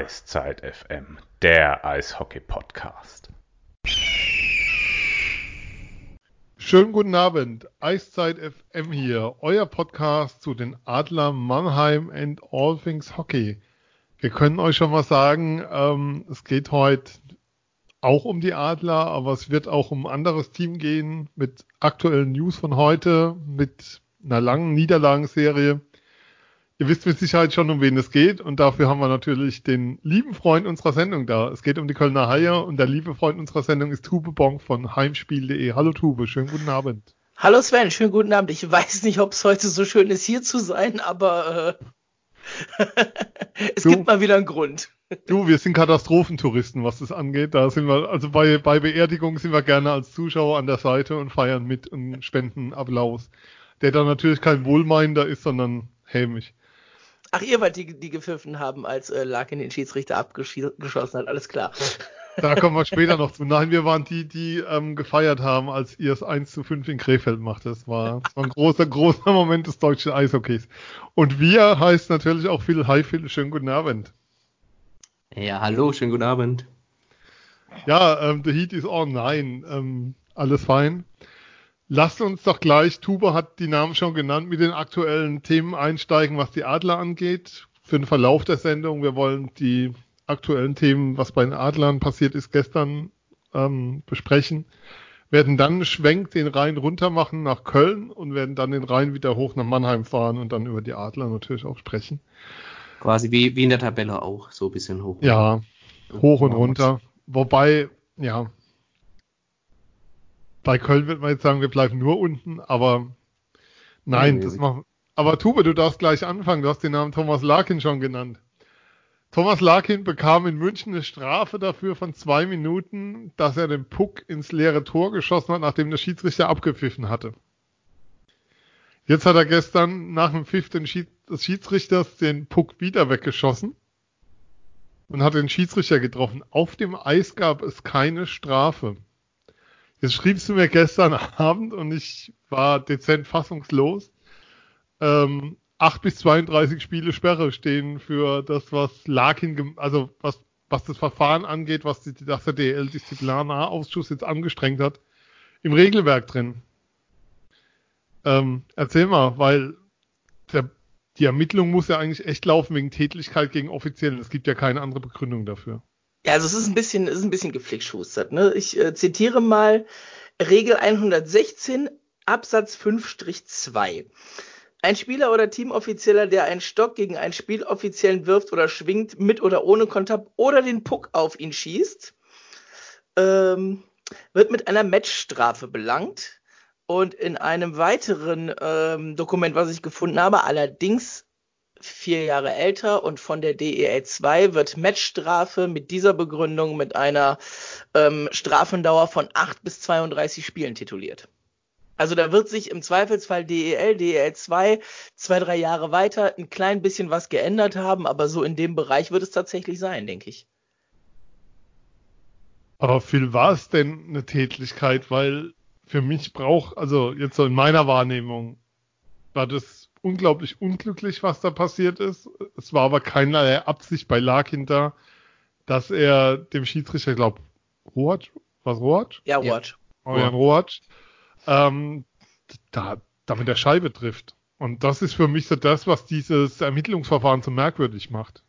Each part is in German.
Eiszeit FM, der Eishockey-Podcast. Schönen guten Abend, Eiszeit FM hier, euer Podcast zu den Adler Mannheim and All Things Hockey. Wir können euch schon mal sagen, ähm, es geht heute auch um die Adler, aber es wird auch um ein anderes Team gehen mit aktuellen News von heute, mit einer langen Niederlagenserie. Ihr wisst mit Sicherheit schon, um wen es geht und dafür haben wir natürlich den lieben Freund unserer Sendung da. Es geht um die Kölner Haie und der liebe Freund unserer Sendung ist Tube Bonk von heimspiel.de. Hallo Tube, schönen guten Abend. Hallo Sven, schönen guten Abend. Ich weiß nicht, ob es heute so schön ist, hier zu sein, aber äh, es du, gibt mal wieder einen Grund. Du, wir sind Katastrophentouristen, was das angeht. Da sind wir, also bei, bei Beerdigungen sind wir gerne als Zuschauer an der Seite und feiern mit und spenden Applaus. Der dann natürlich kein Wohlmeinender ist, sondern hämisch. Ach, ihr wart die, die gepfiffen haben, als äh, Larkin den Schiedsrichter abgeschossen hat, alles klar. Da kommen wir später noch zu. Nein, wir waren die, die ähm, gefeiert haben, als ihr es 1 zu 5 in Krefeld macht. Das war, das war ein großer, großer Moment des deutschen Eishockeys. Und wir heißt natürlich auch Phil. Hi Phil, schönen guten Abend. Ja, hallo, schönen guten Abend. Ja, ähm, the heat is on. Nein, ähm, alles fein. Lasst uns doch gleich, Tuba hat die Namen schon genannt, mit den aktuellen Themen einsteigen, was die Adler angeht. Für den Verlauf der Sendung, wir wollen die aktuellen Themen, was bei den Adlern passiert ist, gestern ähm, besprechen. Werden dann einen Schwenk den Rhein runter machen nach Köln und werden dann den Rhein wieder hoch nach Mannheim fahren und dann über die Adler natürlich auch sprechen. Quasi wie, wie in der Tabelle auch, so ein bisschen hoch. Ja, hoch und runter. Wobei, ja, bei Köln wird man jetzt sagen, wir bleiben nur unten, aber nein, nee, das machen. Aber Tube, du darfst gleich anfangen. Du hast den Namen Thomas Larkin schon genannt. Thomas Larkin bekam in München eine Strafe dafür von zwei Minuten, dass er den Puck ins leere Tor geschossen hat, nachdem der Schiedsrichter abgepfiffen hatte. Jetzt hat er gestern nach dem Pfiff des Schiedsrichters den Puck wieder weggeschossen und hat den Schiedsrichter getroffen. Auf dem Eis gab es keine Strafe. Jetzt schriebst du mir gestern Abend und ich war dezent fassungslos. Ähm, 8 bis 32 Spiele Sperre stehen für das, was Larkin, also was, was das Verfahren angeht, was, die, dass der DL-Disziplinarausschuss jetzt angestrengt hat, im Regelwerk drin. Ähm, erzähl mal, weil der, die Ermittlung muss ja eigentlich echt laufen wegen Tätlichkeit gegen Offiziellen. Es gibt ja keine andere Begründung dafür. Ja, also es ist ein bisschen, es ist ein bisschen geflickschustert. Ne? Ich äh, zitiere mal Regel 116 Absatz 5-2. Ein Spieler oder Teamoffizieller, der einen Stock gegen einen Spieloffiziellen wirft oder schwingt, mit oder ohne Kontakt oder den Puck auf ihn schießt, ähm, wird mit einer Matchstrafe belangt. Und in einem weiteren ähm, Dokument, was ich gefunden habe, allerdings vier Jahre älter und von der DEL 2 wird Matchstrafe mit dieser Begründung mit einer ähm, Strafendauer von 8 bis 32 Spielen tituliert. Also da wird sich im Zweifelsfall DEL, DEL 2 zwei, drei Jahre weiter ein klein bisschen was geändert haben, aber so in dem Bereich wird es tatsächlich sein, denke ich. Aber viel war es denn eine Tätlichkeit, weil für mich braucht, also jetzt so in meiner Wahrnehmung, war das unglaublich unglücklich, was da passiert ist. Es war aber keinerlei Absicht bei Larkin da, dass er dem Schiedsrichter, glaube Roach, was Roach? Ja, Roach. Oh, ja, Roach. Ähm, da, damit der Scheibe trifft. Und das ist für mich so das, was dieses Ermittlungsverfahren so merkwürdig macht.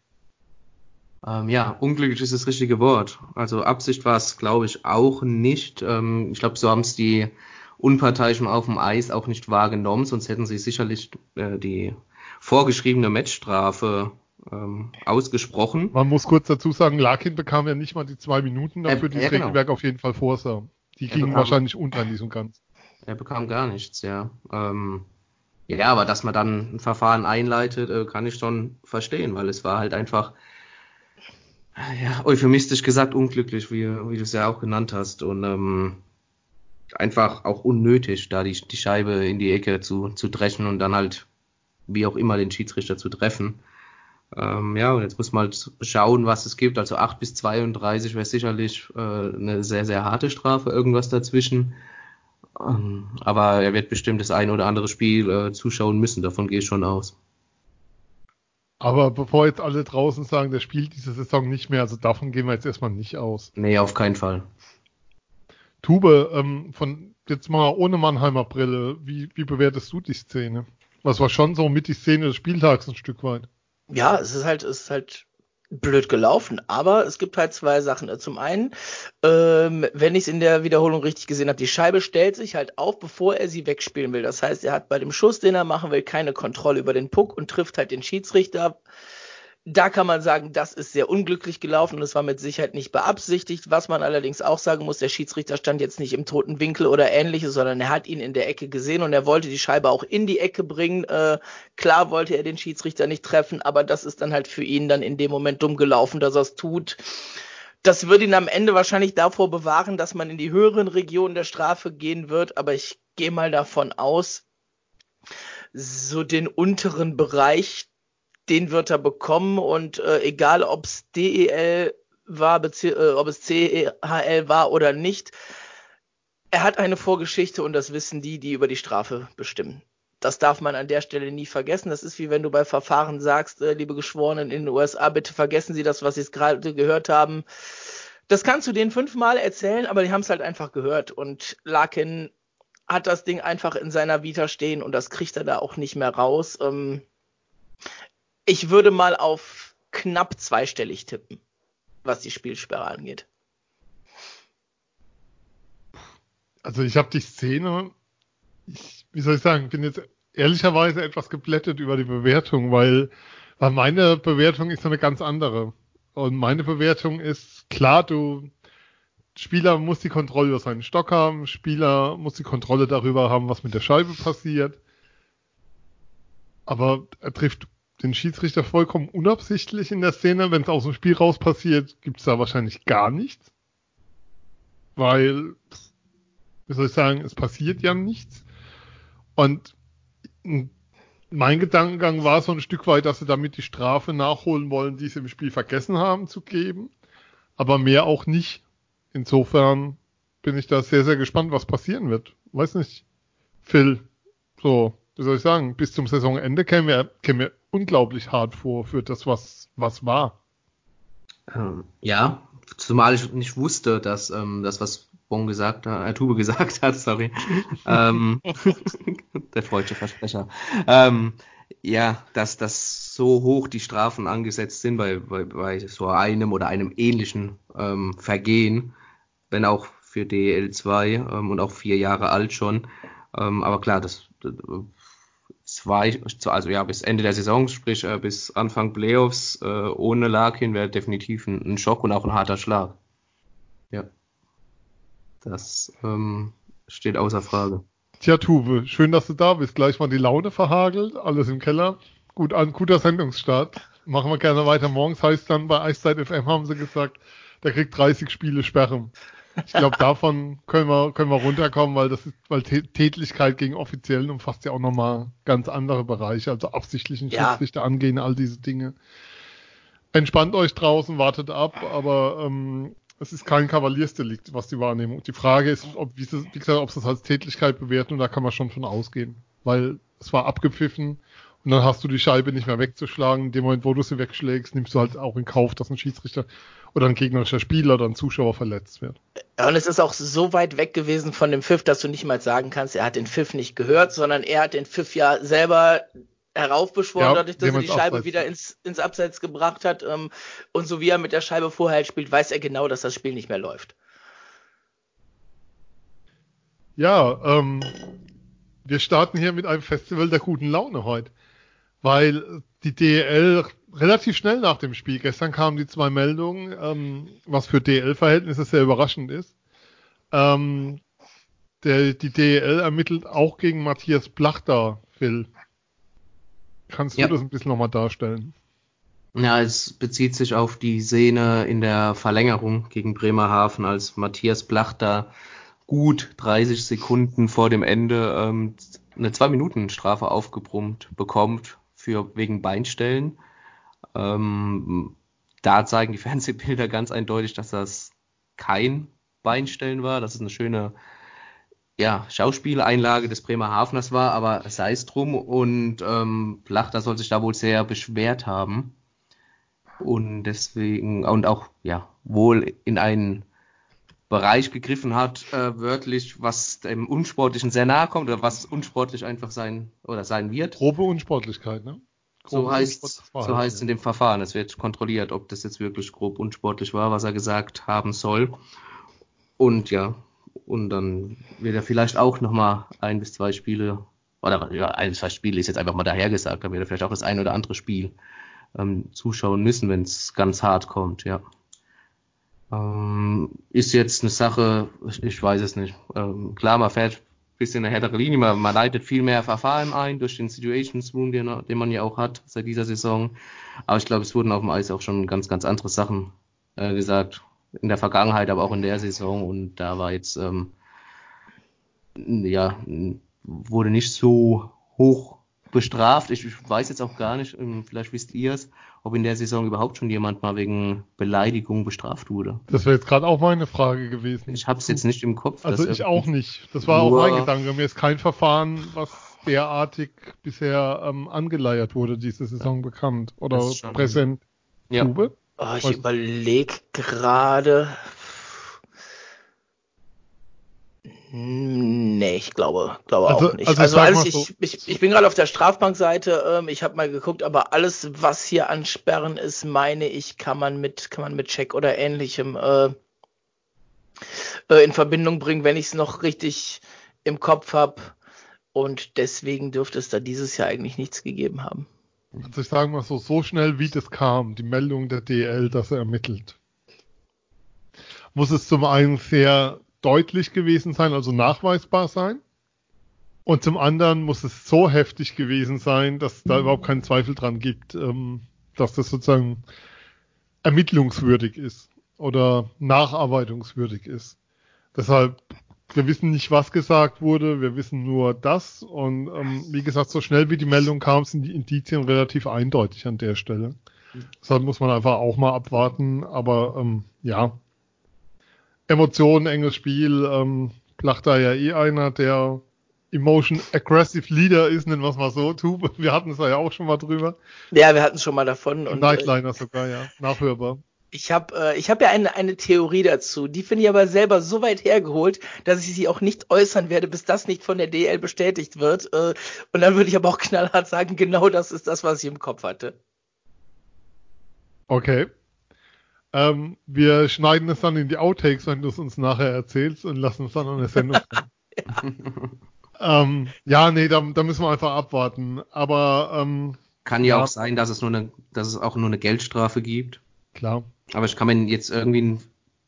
Ähm, ja, unglücklich ist das richtige Wort. Also Absicht war es, glaube ich, auch nicht. Ähm, ich glaube, so haben es die Unparteiischen auf dem Eis auch nicht wahrgenommen, sonst hätten sie sicherlich äh, die vorgeschriebene Matchstrafe ähm, ausgesprochen. Man muss kurz dazu sagen, Larkin bekam ja nicht mal die zwei Minuten dafür, die das genau. Regelwerk auf jeden Fall vorsah. Die gingen wahrscheinlich unter in diesem Ganzen. Er bekam gar nichts, ja. Ähm, ja, aber dass man dann ein Verfahren einleitet, äh, kann ich schon verstehen, weil es war halt einfach, ja, euphemistisch gesagt, unglücklich, wie, wie du es ja auch genannt hast. Und ähm, einfach auch unnötig, da die, die Scheibe in die Ecke zu, zu dreschen und dann halt wie auch immer den Schiedsrichter zu treffen. Ähm, ja, und jetzt muss man halt schauen, was es gibt. Also 8 bis 32 wäre sicherlich äh, eine sehr, sehr harte Strafe, irgendwas dazwischen. Ähm, aber er wird bestimmt das ein oder andere Spiel äh, zuschauen müssen, davon gehe ich schon aus. Aber bevor jetzt alle draußen sagen, der spielt diese Saison nicht mehr, also davon gehen wir jetzt erstmal nicht aus. Nee, auf keinen Fall. Tube, ähm, von jetzt mal ohne Mannheimer Brille, wie, wie bewertest du die Szene? Was war schon so mit die Szene des Spieltags ein Stück weit? Ja, es ist halt, es ist halt blöd gelaufen. Aber es gibt halt zwei Sachen. Zum einen, ähm, wenn ich es in der Wiederholung richtig gesehen habe, die Scheibe stellt sich halt auf, bevor er sie wegspielen will. Das heißt, er hat bei dem Schuss, den er machen will, keine Kontrolle über den Puck und trifft halt den Schiedsrichter da kann man sagen, das ist sehr unglücklich gelaufen und es war mit Sicherheit nicht beabsichtigt. Was man allerdings auch sagen muss, der Schiedsrichter stand jetzt nicht im toten Winkel oder ähnliches, sondern er hat ihn in der Ecke gesehen und er wollte die Scheibe auch in die Ecke bringen. Äh, klar wollte er den Schiedsrichter nicht treffen, aber das ist dann halt für ihn dann in dem Moment dumm gelaufen, dass er es tut. Das würde ihn am Ende wahrscheinlich davor bewahren, dass man in die höheren Regionen der Strafe gehen wird, aber ich gehe mal davon aus, so den unteren Bereich, den wird er bekommen und äh, egal ob es DEL war, äh, ob es CHL war oder nicht, er hat eine Vorgeschichte und das wissen die, die über die Strafe bestimmen. Das darf man an der Stelle nie vergessen. Das ist wie wenn du bei Verfahren sagst, äh, liebe Geschworenen in den USA, bitte vergessen Sie das, was Sie gerade gehört haben. Das kannst du denen fünfmal erzählen, aber die haben es halt einfach gehört. Und Larkin hat das Ding einfach in seiner Vita stehen und das kriegt er da auch nicht mehr raus. Ähm, ich würde mal auf knapp zweistellig tippen, was die Spielsperre angeht. Also ich habe die Szene, ich, wie soll ich sagen, bin jetzt ehrlicherweise etwas geblättet über die Bewertung, weil, weil meine Bewertung ist eine ganz andere. Und meine Bewertung ist, klar, du, Spieler muss die Kontrolle über seinen Stock haben, Spieler muss die Kontrolle darüber haben, was mit der Scheibe passiert. Aber er trifft den Schiedsrichter vollkommen unabsichtlich in der Szene. Wenn es aus dem Spiel raus passiert, gibt es da wahrscheinlich gar nichts. Weil, wie soll ich sagen, es passiert ja nichts. Und mein Gedankengang war so ein Stück weit, dass sie damit die Strafe nachholen wollen, die sie im Spiel vergessen haben zu geben. Aber mehr auch nicht. Insofern bin ich da sehr, sehr gespannt, was passieren wird. Weiß nicht, Phil, so, wie soll ich sagen, bis zum Saisonende kämen wir, kämen wir unglaublich hart vor für das, was, was war. Ähm, ja, zumal ich nicht wusste, dass ähm, das, was Bon gesagt hat, äh, Tube gesagt hat, sorry, ähm, der freudsche Versprecher, ähm, ja, dass, dass so hoch die Strafen angesetzt sind bei, bei, bei so einem oder einem ähnlichen ähm, Vergehen, wenn auch für DL2 ähm, und auch vier Jahre alt schon. Aber klar, das, das zwei, also ja, bis Ende der Saison, sprich äh, bis Anfang Playoffs äh, ohne Larkin wäre definitiv ein, ein, Schock und auch ein harter Schlag. Ja. Das ähm, steht außer Frage. Tja, Tuve, schön, dass du da bist. Gleich mal die Laune verhagelt, alles im Keller. Gut an, guter Sendungsstart. Machen wir gerne weiter. Morgens heißt dann bei Eiszeit FM haben sie gesagt, der kriegt 30 Spiele Sperre. Ich glaube, davon können wir, können wir runterkommen, weil das ist, weil Tätlichkeit gegen Offiziellen umfasst ja auch nochmal ganz andere Bereiche, also absichtlichen ja. Schiedsrichter angehen, all diese Dinge. Entspannt euch draußen, wartet ab, aber ähm, es ist kein Kavaliersdelikt, was die Wahrnehmung. Die Frage ist, ob, wie, wie gesagt, ob sie es als Tätlichkeit bewerten und da kann man schon von ausgehen, weil es war abgepfiffen und dann hast du die Scheibe nicht mehr wegzuschlagen. In dem Moment, wo du sie wegschlägst, nimmst du halt auch in Kauf, dass ein Schiedsrichter oder ein gegnerischer Spieler oder ein Zuschauer verletzt wird. Ja, und es ist auch so weit weg gewesen von dem Pfiff, dass du nicht mal sagen kannst, er hat den Pfiff nicht gehört, sondern er hat den Pfiff ja selber heraufbeschworen, ja, dadurch, dass er die Scheibe Abseits. wieder ins, ins Abseits gebracht hat. Ähm, und so wie er mit der Scheibe vorher halt spielt, weiß er genau, dass das Spiel nicht mehr läuft. Ja, ähm, wir starten hier mit einem Festival der guten Laune heute, weil die DL relativ schnell nach dem Spiel. Gestern kamen die zwei Meldungen, ähm, was für DL-Verhältnisse sehr überraschend ist. Ähm, der, die DL ermittelt auch gegen Matthias Plachter, Phil. Kannst du ja. das ein bisschen nochmal darstellen? Ja, es bezieht sich auf die Szene in der Verlängerung gegen Bremerhaven, als Matthias Plachter gut 30 Sekunden vor dem Ende ähm, eine 2-Minuten-Strafe aufgebrummt bekommt für wegen Beinstellen. Ähm, da zeigen die Fernsehbilder ganz eindeutig, dass das kein Beinstellen war. Das ist eine schöne ja, Schauspieleinlage des Bremerhaveners war, aber sei es drum und ähm, Plachter soll sich da wohl sehr beschwert haben und deswegen und auch ja wohl in einen Bereich gegriffen hat, äh, wörtlich, was dem Unsportlichen sehr nahe kommt oder was unsportlich einfach sein oder sein wird. Grobe Unsportlichkeit, ne? Grobe so heißt so heißt ja. in dem Verfahren. Es wird kontrolliert, ob das jetzt wirklich grob unsportlich war, was er gesagt haben soll. Und ja, und dann wird er vielleicht auch nochmal ein bis zwei Spiele, oder ja, ein bis zwei Spiele ist jetzt einfach mal dahergesagt, dann wird er vielleicht auch das ein oder andere Spiel ähm, zuschauen müssen, wenn es ganz hart kommt, ja. Ähm, ist jetzt eine Sache, ich, ich weiß es nicht. Ähm, klar, man fährt ein bisschen eine härtere Linie, man, man leitet viel mehr Verfahren ein durch den Situations Room, den, den man ja auch hat seit dieser Saison. Aber ich glaube, es wurden auf dem Eis auch schon ganz, ganz andere Sachen äh, gesagt. In der Vergangenheit, aber auch in der Saison. Und da war jetzt, ähm, ja, wurde nicht so hoch bestraft. Ich, weiß jetzt auch gar nicht, ähm, vielleicht wisst ihr es, ob in der Saison überhaupt schon jemand mal wegen Beleidigung bestraft wurde. Das wäre jetzt gerade auch meine Frage gewesen. Ich habe es jetzt nicht im Kopf. Also ich auch nicht. Das war auch mein Gedanke. Mir ist kein Verfahren, was derartig bisher ähm, angeleiert wurde, diese Saison bekannt oder präsent. Ja. Oh, ich überlege gerade. Nee, ich glaube, glaube also, auch nicht. Also, also alles, ich, so. ich, ich, bin gerade auf der Strafbankseite, ähm, ich habe mal geguckt, aber alles, was hier an Sperren ist, meine ich, kann man mit, kann man mit Check oder ähnlichem äh, äh, in Verbindung bringen, wenn ich es noch richtig im Kopf habe. Und deswegen dürfte es da dieses Jahr eigentlich nichts gegeben haben. Also ich sage mal so, so schnell wie das kam, die Meldung der DL, dass er ermittelt, muss es zum einen sehr deutlich gewesen sein, also nachweisbar sein. Und zum anderen muss es so heftig gewesen sein, dass da überhaupt keinen Zweifel dran gibt, ähm, dass das sozusagen ermittlungswürdig ist oder nacharbeitungswürdig ist. Deshalb, wir wissen nicht, was gesagt wurde, wir wissen nur das. Und ähm, wie gesagt, so schnell wie die Meldung kam, sind die Indizien relativ eindeutig an der Stelle. Deshalb muss man einfach auch mal abwarten. Aber ähm, ja, Emotionen, enges Spiel. Ähm, Plachter ja eh einer, der Emotion Aggressive Leader ist, nennen wir es mal so. Tube, wir hatten es ja auch schon mal drüber. Ja, wir hatten es schon mal davon. Und, Nightliner äh, sogar, ja. Nachhörbar. Ich habe äh, ich hab ja eine, eine Theorie dazu. Die finde ich aber selber so weit hergeholt, dass ich sie auch nicht äußern werde, bis das nicht von der DL bestätigt wird. Äh, und dann würde ich aber auch knallhart sagen, genau das ist das, was ich im Kopf hatte. Okay. Ähm, wir schneiden es dann in die Outtakes, wenn du es uns nachher erzählst und lassen es dann an der Sendung. ja. ähm, ja, nee, da, da, müssen wir einfach abwarten. Aber ähm, kann ja, ja, auch sein, dass es nur eine, dass es auch nur eine Geldstrafe gibt. Klar. Aber ich kann mir jetzt irgendwie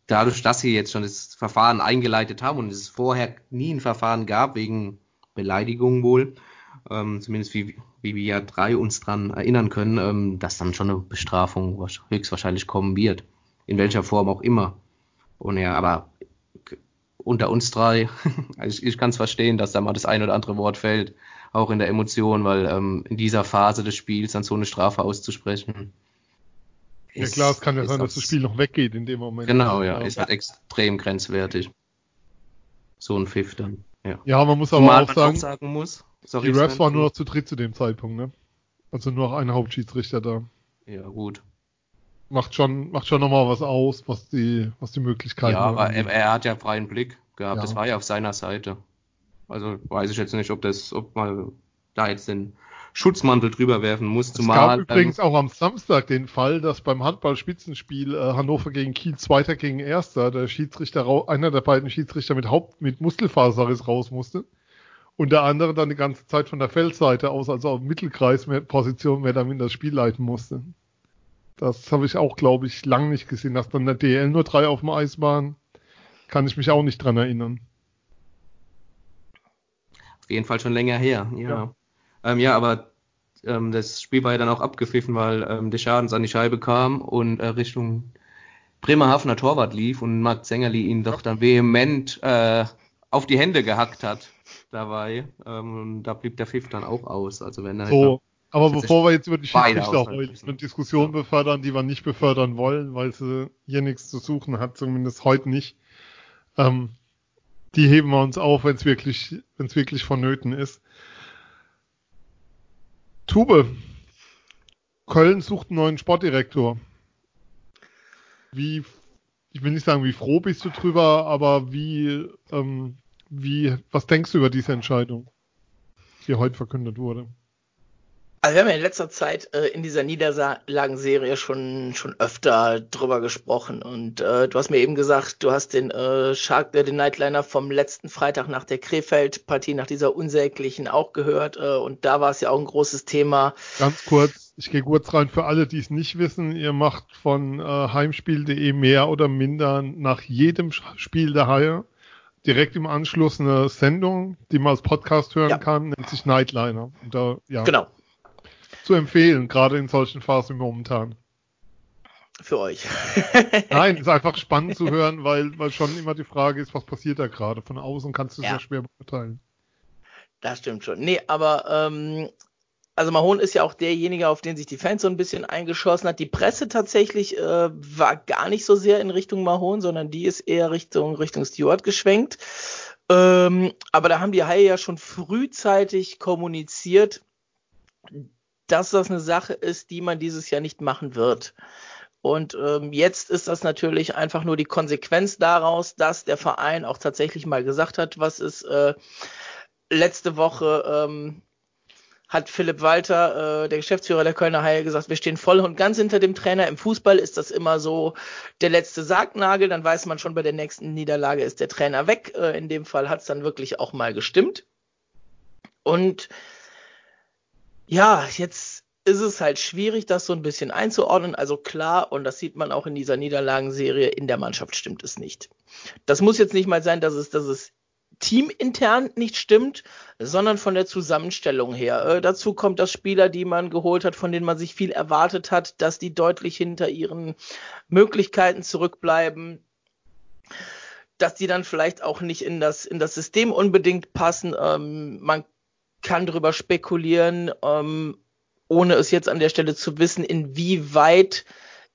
dadurch, dass sie jetzt schon das Verfahren eingeleitet haben und es vorher nie ein Verfahren gab wegen Beleidigung wohl, ähm, zumindest wie, wie wir ja drei uns dran erinnern können, ähm, dass dann schon eine Bestrafung höchstwahrscheinlich kommen wird in welcher Form auch immer. Und ja, aber unter uns drei, also ich, ich kann es verstehen, dass da mal das ein oder andere Wort fällt, auch in der Emotion, weil ähm, in dieser Phase des Spiels dann so eine Strafe auszusprechen. Ja klar, es kann ja sein, dass das Spiel noch weggeht in dem Moment. Genau, ja, ist halt extrem grenzwertig. So ein Pfiff dann. Ja, ja man muss aber auch sagen, sagen muss, sorry, die Refs waren nur noch zu dritt zu dem Zeitpunkt, ne? Also nur noch ein Hauptschiedsrichter da. Ja, gut macht schon, macht schon nochmal was aus, was die, was die Möglichkeiten Ja, aber er, er, hat ja freien Blick gehabt. Ja. Das war ja auf seiner Seite. Also weiß ich jetzt nicht, ob das, ob man da jetzt den Schutzmantel drüber werfen muss. Es zumal, gab übrigens auch am Samstag den Fall, dass beim Handball-Spitzenspiel äh, Hannover gegen Kiel Zweiter gegen Erster der Schiedsrichter, einer der beiden Schiedsrichter mit Haupt, mit Muskelfaserriss raus musste. Und der andere dann die ganze Zeit von der Feldseite aus, also auf Mittelkreisposition, mehr damit das Spiel leiten musste. Das habe ich auch, glaube ich, lang nicht gesehen, dass dann der DL nur drei auf dem Eis waren. Kann ich mich auch nicht dran erinnern. Auf jeden Fall schon länger her, ja. Ja, ähm, ja aber ähm, das Spiel war ja dann auch abgepfiffen, weil ähm, der Schadens an die Scheibe kam und äh, Richtung Bremerhavener Torwart lief und Marc Zengerli ihn doch dann vehement äh, auf die Hände gehackt hat dabei. Ähm, und da blieb der Pfiff dann auch aus. Also wenn er so, aber bevor wir jetzt über die Schiedsrichter heute eine Diskussion befördern, die wir nicht befördern wollen, weil sie hier nichts zu suchen hat, zumindest heute nicht. Ähm, die heben wir uns auf, wenn es wirklich, wenn es wirklich vonnöten ist. Tube. Köln sucht einen neuen Sportdirektor. Wie, ich will nicht sagen, wie froh bist du drüber, aber wie, ähm, wie, was denkst du über diese Entscheidung, die heute verkündet wurde? Also wir haben ja in letzter Zeit äh, in dieser Niederlagenserie schon schon öfter drüber gesprochen und äh, du hast mir eben gesagt, du hast den äh, Shark, äh, den Nightliner vom letzten Freitag nach der Krefeld-Partie, nach dieser unsäglichen auch gehört äh, und da war es ja auch ein großes Thema. Ganz kurz, ich gehe kurz rein für alle, die es nicht wissen, ihr macht von äh, heimspiel.de mehr oder minder nach jedem Spiel der Haie direkt im Anschluss eine Sendung, die man als Podcast hören ja. kann, nennt sich Nightliner. Da, ja. Genau zu empfehlen, gerade in solchen Phasen momentan. Für euch. Nein, ist einfach spannend zu hören, weil, weil schon immer die Frage ist, was passiert da gerade? Von außen kannst du es ja. ja schwer beurteilen. Das stimmt schon. Nee, aber ähm, also Mahon ist ja auch derjenige, auf den sich die Fans so ein bisschen eingeschossen hat. Die Presse tatsächlich äh, war gar nicht so sehr in Richtung Mahon, sondern die ist eher Richtung Richtung Stewart geschwenkt. Ähm, aber da haben die Haie ja schon frühzeitig kommuniziert, dass das eine Sache ist, die man dieses Jahr nicht machen wird. Und ähm, jetzt ist das natürlich einfach nur die Konsequenz daraus, dass der Verein auch tatsächlich mal gesagt hat, was ist äh, letzte Woche ähm, hat Philipp Walter, äh, der Geschäftsführer der Kölner Haie, gesagt, wir stehen voll und ganz hinter dem Trainer. Im Fußball ist das immer so der letzte Sargnagel, dann weiß man schon, bei der nächsten Niederlage ist der Trainer weg. Äh, in dem Fall hat es dann wirklich auch mal gestimmt. Und ja, jetzt ist es halt schwierig, das so ein bisschen einzuordnen. Also klar, und das sieht man auch in dieser Niederlagenserie, in der Mannschaft stimmt es nicht. Das muss jetzt nicht mal sein, dass es, dass es teamintern nicht stimmt, sondern von der Zusammenstellung her. Äh, dazu kommt, dass Spieler, die man geholt hat, von denen man sich viel erwartet hat, dass die deutlich hinter ihren Möglichkeiten zurückbleiben dass die dann vielleicht auch nicht in das, in das System unbedingt passen. Ähm, man kann darüber spekulieren, ähm, ohne es jetzt an der Stelle zu wissen, inwieweit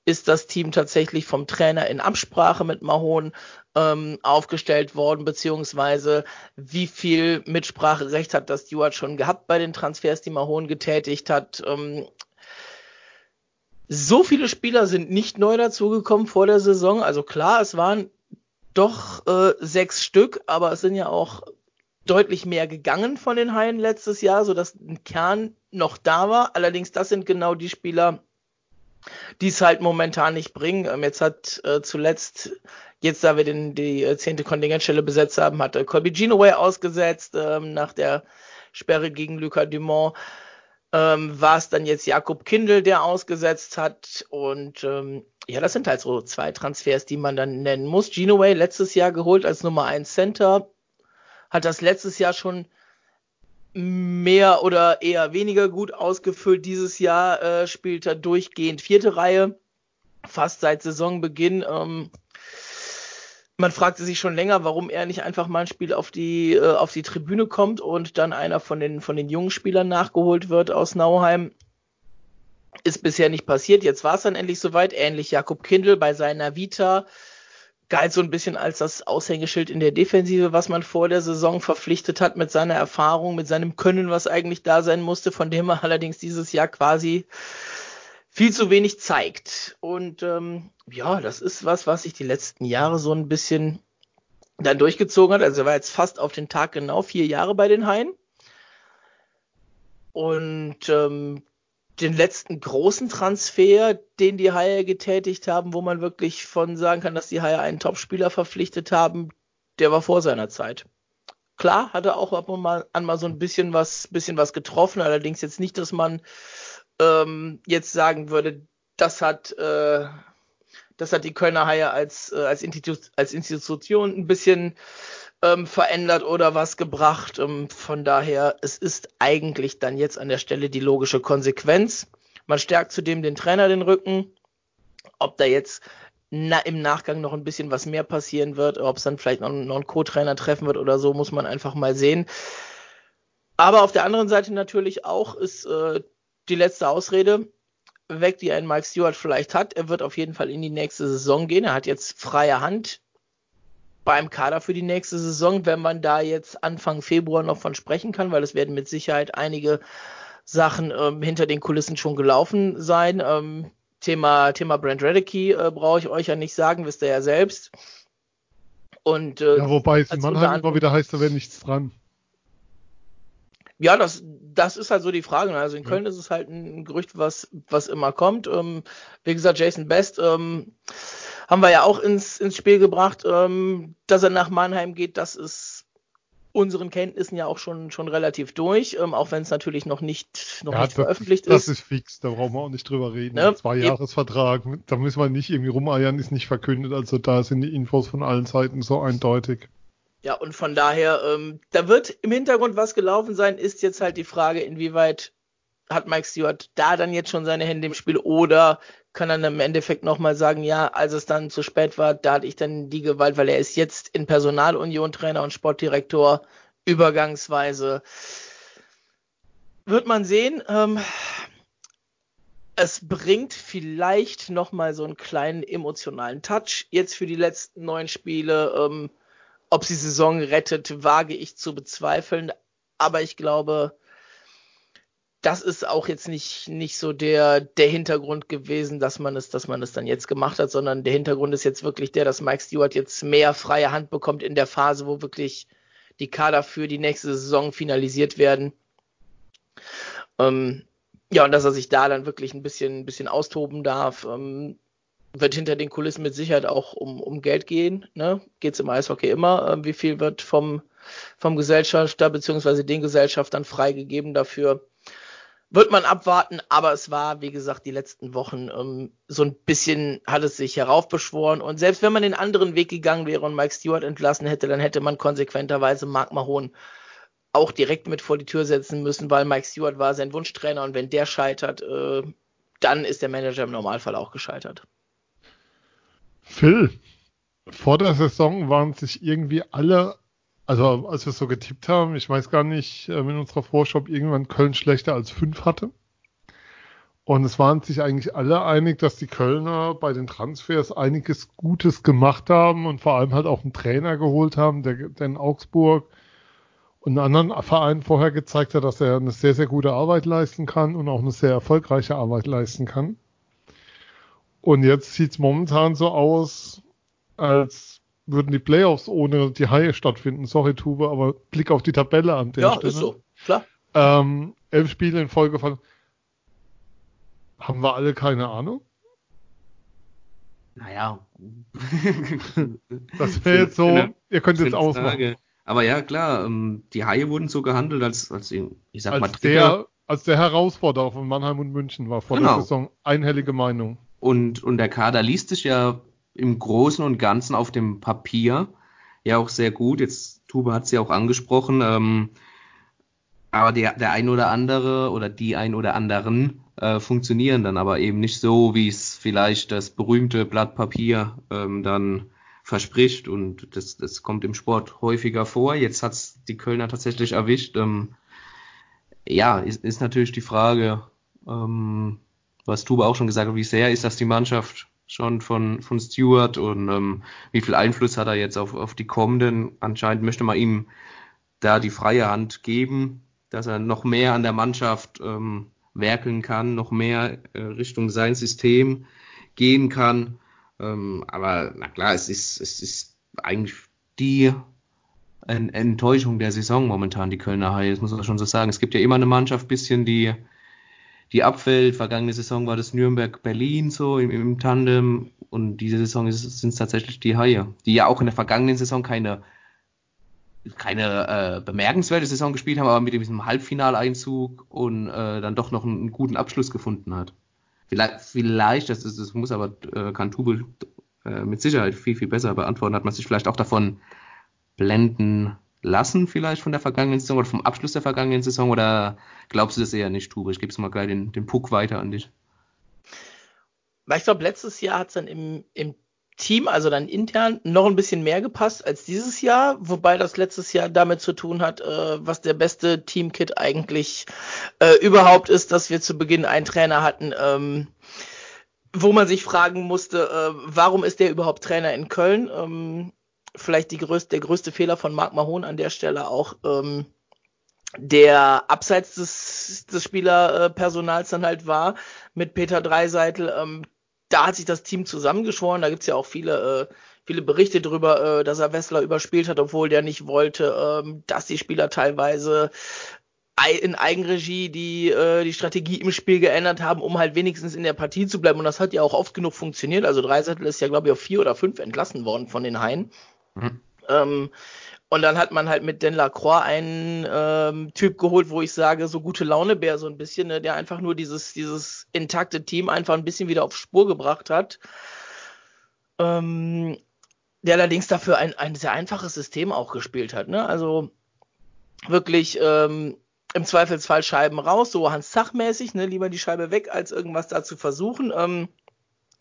ist das Team tatsächlich vom Trainer in Absprache mit Mahon ähm, aufgestellt worden, beziehungsweise wie viel Mitspracherecht hat das Stewart schon gehabt bei den Transfers, die Mahon getätigt hat. Ähm, so viele Spieler sind nicht neu dazugekommen vor der Saison. Also klar, es waren doch äh, sechs Stück, aber es sind ja auch deutlich mehr gegangen von den Haien letztes Jahr, sodass ein Kern noch da war. Allerdings, das sind genau die Spieler, die es halt momentan nicht bringen. Ähm, jetzt hat äh, zuletzt, jetzt da wir den, die äh, zehnte Kontingentstelle besetzt haben, hat äh, Colby Genoway ausgesetzt ähm, nach der Sperre gegen Lucas Dumont. Ähm, war es dann jetzt Jakob Kindl, der ausgesetzt hat. Und ähm, ja, das sind halt so zwei Transfers, die man dann nennen muss. Genoway letztes Jahr geholt als Nummer 1 Center, hat das letztes Jahr schon mehr oder eher weniger gut ausgefüllt. Dieses Jahr äh, spielt er durchgehend vierte Reihe, fast seit Saisonbeginn. Ähm, man fragte sich schon länger, warum er nicht einfach mal ein Spiel auf die, äh, auf die Tribüne kommt und dann einer von den, von den jungen Spielern nachgeholt wird aus Nauheim. Ist bisher nicht passiert. Jetzt war es dann endlich soweit. Ähnlich Jakob Kindl bei seiner Vita galt so ein bisschen als das Aushängeschild in der Defensive, was man vor der Saison verpflichtet hat mit seiner Erfahrung, mit seinem Können, was eigentlich da sein musste, von dem er allerdings dieses Jahr quasi viel zu wenig zeigt. Und ähm, ja, das ist was, was sich die letzten Jahre so ein bisschen dann durchgezogen hat. Also er war jetzt fast auf den Tag genau vier Jahre bei den Haien. Und ähm, den letzten großen Transfer, den die Haie getätigt haben, wo man wirklich von sagen kann, dass die Haie einen Topspieler verpflichtet haben, der war vor seiner Zeit. Klar, hat er auch ab und mal an mal so ein bisschen was, bisschen was getroffen, allerdings jetzt nicht, dass man ähm, jetzt sagen würde, das hat, äh, das hat die Kölner Haie als, äh, als, Institu als Institution ein bisschen ähm, verändert oder was gebracht. Ähm, von daher, es ist eigentlich dann jetzt an der Stelle die logische Konsequenz. Man stärkt zudem den Trainer den Rücken. Ob da jetzt na, im Nachgang noch ein bisschen was mehr passieren wird, ob es dann vielleicht noch, noch einen Co-Trainer treffen wird oder so, muss man einfach mal sehen. Aber auf der anderen Seite natürlich auch ist äh, die letzte Ausrede weg, die ein Mike Stewart vielleicht hat. Er wird auf jeden Fall in die nächste Saison gehen. Er hat jetzt freie Hand beim Kader für die nächste Saison, wenn man da jetzt Anfang Februar noch von sprechen kann, weil es werden mit Sicherheit einige Sachen ähm, hinter den Kulissen schon gelaufen sein. Ähm, Thema, Thema Brand Redicky äh, brauche ich euch ja nicht sagen, wisst ihr ja selbst. Und, äh, ja, wobei es in Mannheim immer wieder heißt, da wäre nichts dran. Ja, das, das ist halt so die Frage. Also in Köln ja. ist es halt ein Gerücht, was, was immer kommt. Ähm, wie gesagt, Jason Best ähm, haben wir ja auch ins, ins Spiel gebracht, ähm, dass er nach Mannheim geht. Das ist unseren Kenntnissen ja auch schon, schon relativ durch, ähm, auch wenn es natürlich noch nicht, noch ja, nicht das, veröffentlicht das ist. Das ist fix, da brauchen wir auch nicht drüber reden. Ne? Zwei Jahresvertrag, da müssen wir nicht irgendwie rumeiern, ist nicht verkündet. Also da sind die Infos von allen Seiten so eindeutig. Ja, und von daher, ähm, da wird im Hintergrund was gelaufen sein, ist jetzt halt die Frage, inwieweit hat Mike Stewart da dann jetzt schon seine Hände im Spiel oder kann dann im Endeffekt nochmal sagen, ja, als es dann zu spät war, da hatte ich dann die Gewalt, weil er ist jetzt in Personalunion Trainer und Sportdirektor übergangsweise. Wird man sehen. Ähm, es bringt vielleicht nochmal so einen kleinen emotionalen Touch jetzt für die letzten neun Spiele. Ähm, ob sie Saison rettet, wage ich zu bezweifeln. Aber ich glaube, das ist auch jetzt nicht, nicht so der, der Hintergrund gewesen, dass man es, dass man es dann jetzt gemacht hat, sondern der Hintergrund ist jetzt wirklich der, dass Mike Stewart jetzt mehr freie Hand bekommt in der Phase, wo wirklich die Kader für die nächste Saison finalisiert werden. Ähm, ja, und dass er sich da dann wirklich ein bisschen, ein bisschen austoben darf. Ähm, wird hinter den Kulissen mit Sicherheit auch um, um Geld gehen. Ne? Geht es im Eishockey immer. Ähm, wie viel wird vom, vom Gesellschafter bzw. den Gesellschaftern freigegeben dafür? Wird man abwarten, aber es war, wie gesagt, die letzten Wochen ähm, so ein bisschen hat es sich heraufbeschworen. Und selbst wenn man den anderen Weg gegangen wäre und Mike Stewart entlassen hätte, dann hätte man konsequenterweise Mark Mahon auch direkt mit vor die Tür setzen müssen, weil Mike Stewart war sein Wunschtrainer und wenn der scheitert, äh, dann ist der Manager im Normalfall auch gescheitert. Phil, vor der Saison waren sich irgendwie alle, also als wir so getippt haben, ich weiß gar nicht, ähm, in unserer Vorschau irgendwann Köln schlechter als fünf hatte. Und es waren sich eigentlich alle einig, dass die Kölner bei den Transfers einiges Gutes gemacht haben und vor allem halt auch einen Trainer geholt haben, der, der in Augsburg und einen anderen Verein vorher gezeigt hat, dass er eine sehr, sehr gute Arbeit leisten kann und auch eine sehr erfolgreiche Arbeit leisten kann. Und jetzt sieht es momentan so aus, als würden die Playoffs ohne die Haie stattfinden. Sorry, Tube, aber Blick auf die Tabelle an der ja, Stelle. Ja, ist so, klar. Ähm, elf Spiele in Folge von. Haben wir alle keine Ahnung? Naja. das wäre jetzt so, ihr könnt jetzt ausmachen. Aber ja, klar, ähm, die Haie wurden so gehandelt, als, als ich sag als mal, der, als der Herausforderer von Mannheim und München war vor genau. der Saison einhellige Meinung. Und, und der Kader liest sich ja im Großen und Ganzen auf dem Papier ja auch sehr gut. Jetzt, Tube hat es ja auch angesprochen. Ähm, aber der, der ein oder andere oder die ein oder anderen äh, funktionieren dann aber eben nicht so, wie es vielleicht das berühmte Blatt Papier ähm, dann verspricht. Und das, das kommt im Sport häufiger vor. Jetzt hat es die Kölner tatsächlich erwischt. Ähm, ja, ist, ist natürlich die Frage, ähm, was Tuba auch schon gesagt hat, wie sehr ist das die Mannschaft schon von, von Stewart und ähm, wie viel Einfluss hat er jetzt auf, auf die kommenden? Anscheinend möchte man ihm da die freie Hand geben, dass er noch mehr an der Mannschaft ähm, werkeln kann, noch mehr äh, Richtung sein System gehen kann. Ähm, aber na klar, es ist, es ist eigentlich die Enttäuschung der Saison momentan, die Kölner Haie, das muss man schon so sagen. Es gibt ja immer eine Mannschaft bisschen, die die abfällt. Vergangene Saison war das Nürnberg-Berlin so im, im, Tandem und diese Saison sind es tatsächlich die Haie, die ja auch in der vergangenen Saison keine keine äh, bemerkenswerte Saison gespielt haben, aber mit diesem Halbfinaleinzug und äh, dann doch noch einen, einen, guten Abschluss gefunden hat. Vielleicht, vielleicht das, ist, das muss aber äh, Kantubel äh, mit Sicherheit viel, viel besser beantworten, hat man sich vielleicht auch davon blenden lassen, vielleicht von der vergangenen Saison oder vom Abschluss der vergangenen Saison? Oder glaubst du das eher nicht, Tube? Ich gebe es mal gleich den, den Puck weiter an dich. Weil ich glaube, letztes Jahr hat es dann im, im Team, also dann intern, noch ein bisschen mehr gepasst als dieses Jahr, wobei das letztes Jahr damit zu tun hat, äh, was der beste Teamkit eigentlich äh, überhaupt ist, dass wir zu Beginn einen Trainer hatten, ähm, wo man sich fragen musste, äh, warum ist der überhaupt Trainer in Köln? Ähm, vielleicht größte, der größte Fehler von Marc Mahon an der Stelle auch, ähm, der abseits des, des Spielerpersonals dann halt war mit Peter Dreiseitel. Ähm, da hat sich das Team zusammengeschworen. Da gibt's ja auch viele, äh, viele Berichte drüber, äh, dass er Wessler überspielt hat, obwohl der nicht wollte, ähm, dass die Spieler teilweise in Eigenregie die, äh, die Strategie im Spiel geändert haben, um halt wenigstens in der Partie zu bleiben. Und das hat ja auch oft genug funktioniert. Also Dreiseitel ist ja, glaube ich, auf vier oder fünf entlassen worden von den Haien. Mhm. Ähm, und dann hat man halt mit Den Lacroix einen ähm, Typ geholt, wo ich sage, so gute Launebär so ein bisschen, ne, der einfach nur dieses, dieses intakte Team einfach ein bisschen wieder auf Spur gebracht hat. Ähm, der allerdings dafür ein, ein sehr einfaches System auch gespielt hat. Ne? Also wirklich ähm, im Zweifelsfall Scheiben raus, so Hans Zach-mäßig, ne? lieber die Scheibe weg, als irgendwas da zu versuchen. Ähm,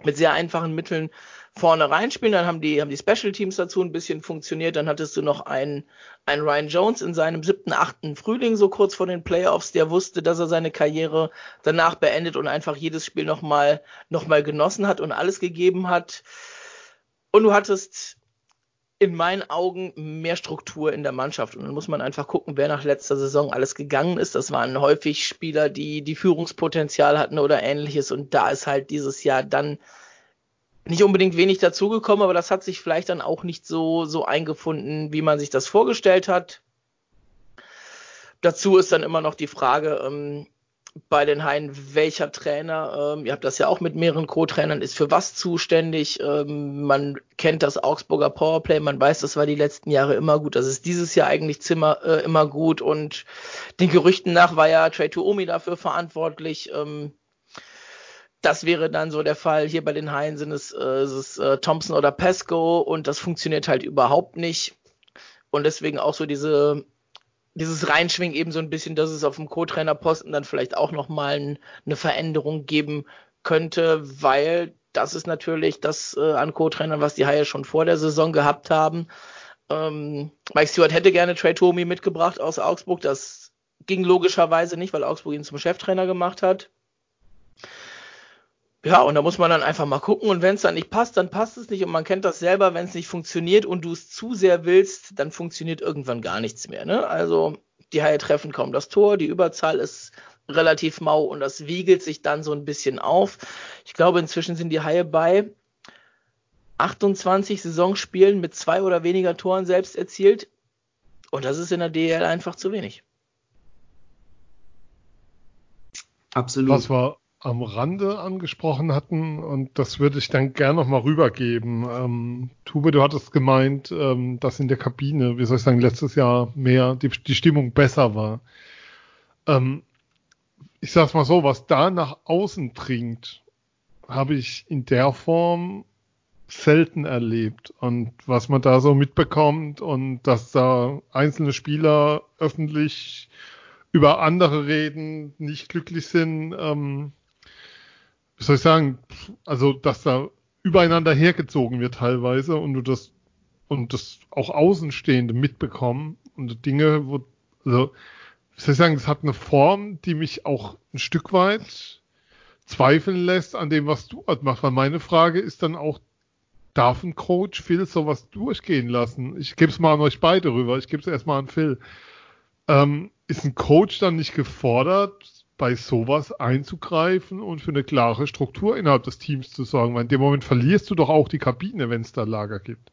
mit sehr einfachen Mitteln vorne reinspielen. Dann haben die, haben die Special Teams dazu ein bisschen funktioniert. Dann hattest du noch einen, einen Ryan Jones in seinem siebten, achten Frühling, so kurz vor den Playoffs, der wusste, dass er seine Karriere danach beendet und einfach jedes Spiel nochmal, noch mal genossen hat und alles gegeben hat. Und du hattest in meinen Augen mehr Struktur in der Mannschaft. Und dann muss man einfach gucken, wer nach letzter Saison alles gegangen ist. Das waren häufig Spieler, die, die Führungspotenzial hatten oder ähnliches. Und da ist halt dieses Jahr dann nicht unbedingt wenig dazugekommen, aber das hat sich vielleicht dann auch nicht so, so eingefunden, wie man sich das vorgestellt hat. Dazu ist dann immer noch die Frage ähm, bei den Haien, welcher Trainer, ähm, ihr habt das ja auch mit mehreren Co-Trainern, ist für was zuständig. Ähm, man kennt das Augsburger Powerplay, man weiß, das war die letzten Jahre immer gut, das ist dieses Jahr eigentlich Zimmer, äh, immer gut und den Gerüchten nach war ja Trey Tuomi dafür verantwortlich. Ähm, das wäre dann so der Fall. Hier bei den Haien sind es, äh, ist es äh, Thompson oder Pesco und das funktioniert halt überhaupt nicht. Und deswegen auch so diese, dieses Reinschwingen eben so ein bisschen, dass es auf dem Co-Trainer-Posten dann vielleicht auch nochmal ein, eine Veränderung geben könnte, weil das ist natürlich das äh, an Co-Trainern, was die Haie schon vor der Saison gehabt haben. Ähm, Mike Stewart hätte gerne Trey Tomi mitgebracht aus Augsburg. Das ging logischerweise nicht, weil Augsburg ihn zum Cheftrainer gemacht hat. Ja, und da muss man dann einfach mal gucken und wenn es dann nicht passt, dann passt es nicht und man kennt das selber, wenn es nicht funktioniert und du es zu sehr willst, dann funktioniert irgendwann gar nichts mehr. Ne? Also die Haie treffen kaum das Tor, die Überzahl ist relativ mau und das wiegelt sich dann so ein bisschen auf. Ich glaube, inzwischen sind die Haie bei 28 Saisonspielen mit zwei oder weniger Toren selbst erzielt und das ist in der DL einfach zu wenig. Absolut. Das war am Rande angesprochen hatten und das würde ich dann gern nochmal rübergeben. Ähm, Tube, du hattest gemeint, ähm, dass in der Kabine, wie soll ich sagen, letztes Jahr mehr die, die Stimmung besser war. Ähm, ich sag's mal so, was da nach außen dringt, habe ich in der Form selten erlebt. Und was man da so mitbekommt und dass da einzelne Spieler öffentlich über andere reden, nicht glücklich sind, ähm, wie soll ich sagen, also dass da übereinander hergezogen wird teilweise und du das und das auch Außenstehende mitbekommen und Dinge, wo, also, wie soll ich sagen, das hat eine Form, die mich auch ein Stück weit zweifeln lässt an dem, was du machst. Weil meine Frage ist dann auch, darf ein Coach Phil sowas durchgehen lassen? Ich gebe es mal an euch beide rüber. Ich gebe es erstmal an Phil. Ähm, ist ein Coach dann nicht gefordert, bei sowas einzugreifen und für eine klare Struktur innerhalb des Teams zu sorgen. Weil in dem Moment verlierst du doch auch die Kabine, wenn es da Lager gibt.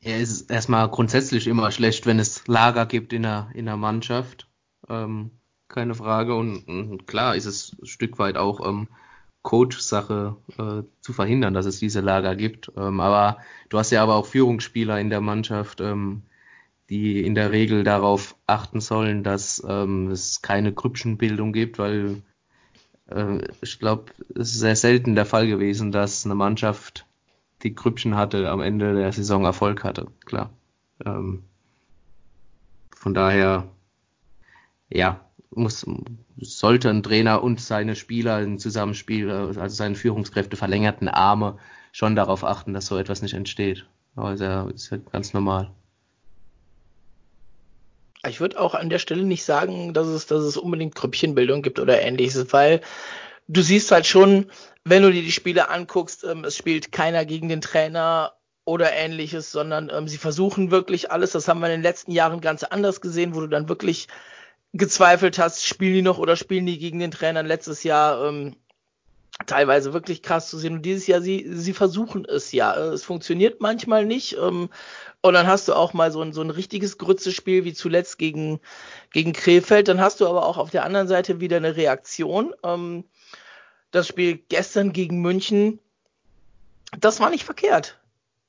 Ja, es ist erstmal grundsätzlich immer schlecht, wenn es Lager gibt in der, in der Mannschaft. Ähm, keine Frage. Und, und, klar ist es ein Stück weit auch ähm, Coach-Sache äh, zu verhindern, dass es diese Lager gibt. Ähm, aber du hast ja aber auch Führungsspieler in der Mannschaft, ähm, die in der Regel darauf achten sollen, dass ähm, es keine Grüppchenbildung gibt, weil äh, ich glaube, es ist sehr selten der Fall gewesen, dass eine Mannschaft, die Grüppchen hatte, am Ende der Saison Erfolg hatte, klar. Ähm, von daher, ja, muss, sollte ein Trainer und seine Spieler im Zusammenspiel, also seine Führungskräfte verlängerten Arme, schon darauf achten, dass so etwas nicht entsteht. Aber das ist ja ganz normal. Ich würde auch an der Stelle nicht sagen, dass es, dass es unbedingt Grüppchenbildung gibt oder ähnliches, weil du siehst halt schon, wenn du dir die Spiele anguckst, ähm, es spielt keiner gegen den Trainer oder ähnliches, sondern ähm, sie versuchen wirklich alles. Das haben wir in den letzten Jahren ganz anders gesehen, wo du dann wirklich gezweifelt hast, spielen die noch oder spielen die gegen den Trainer letztes Jahr ähm, teilweise wirklich krass zu sehen. Und dieses Jahr, sie, sie versuchen es ja. Es funktioniert manchmal nicht. Ähm, und dann hast du auch mal so ein, so ein richtiges Grützespiel wie zuletzt gegen, gegen Krefeld. Dann hast du aber auch auf der anderen Seite wieder eine Reaktion. Ähm, das Spiel gestern gegen München, das war nicht verkehrt.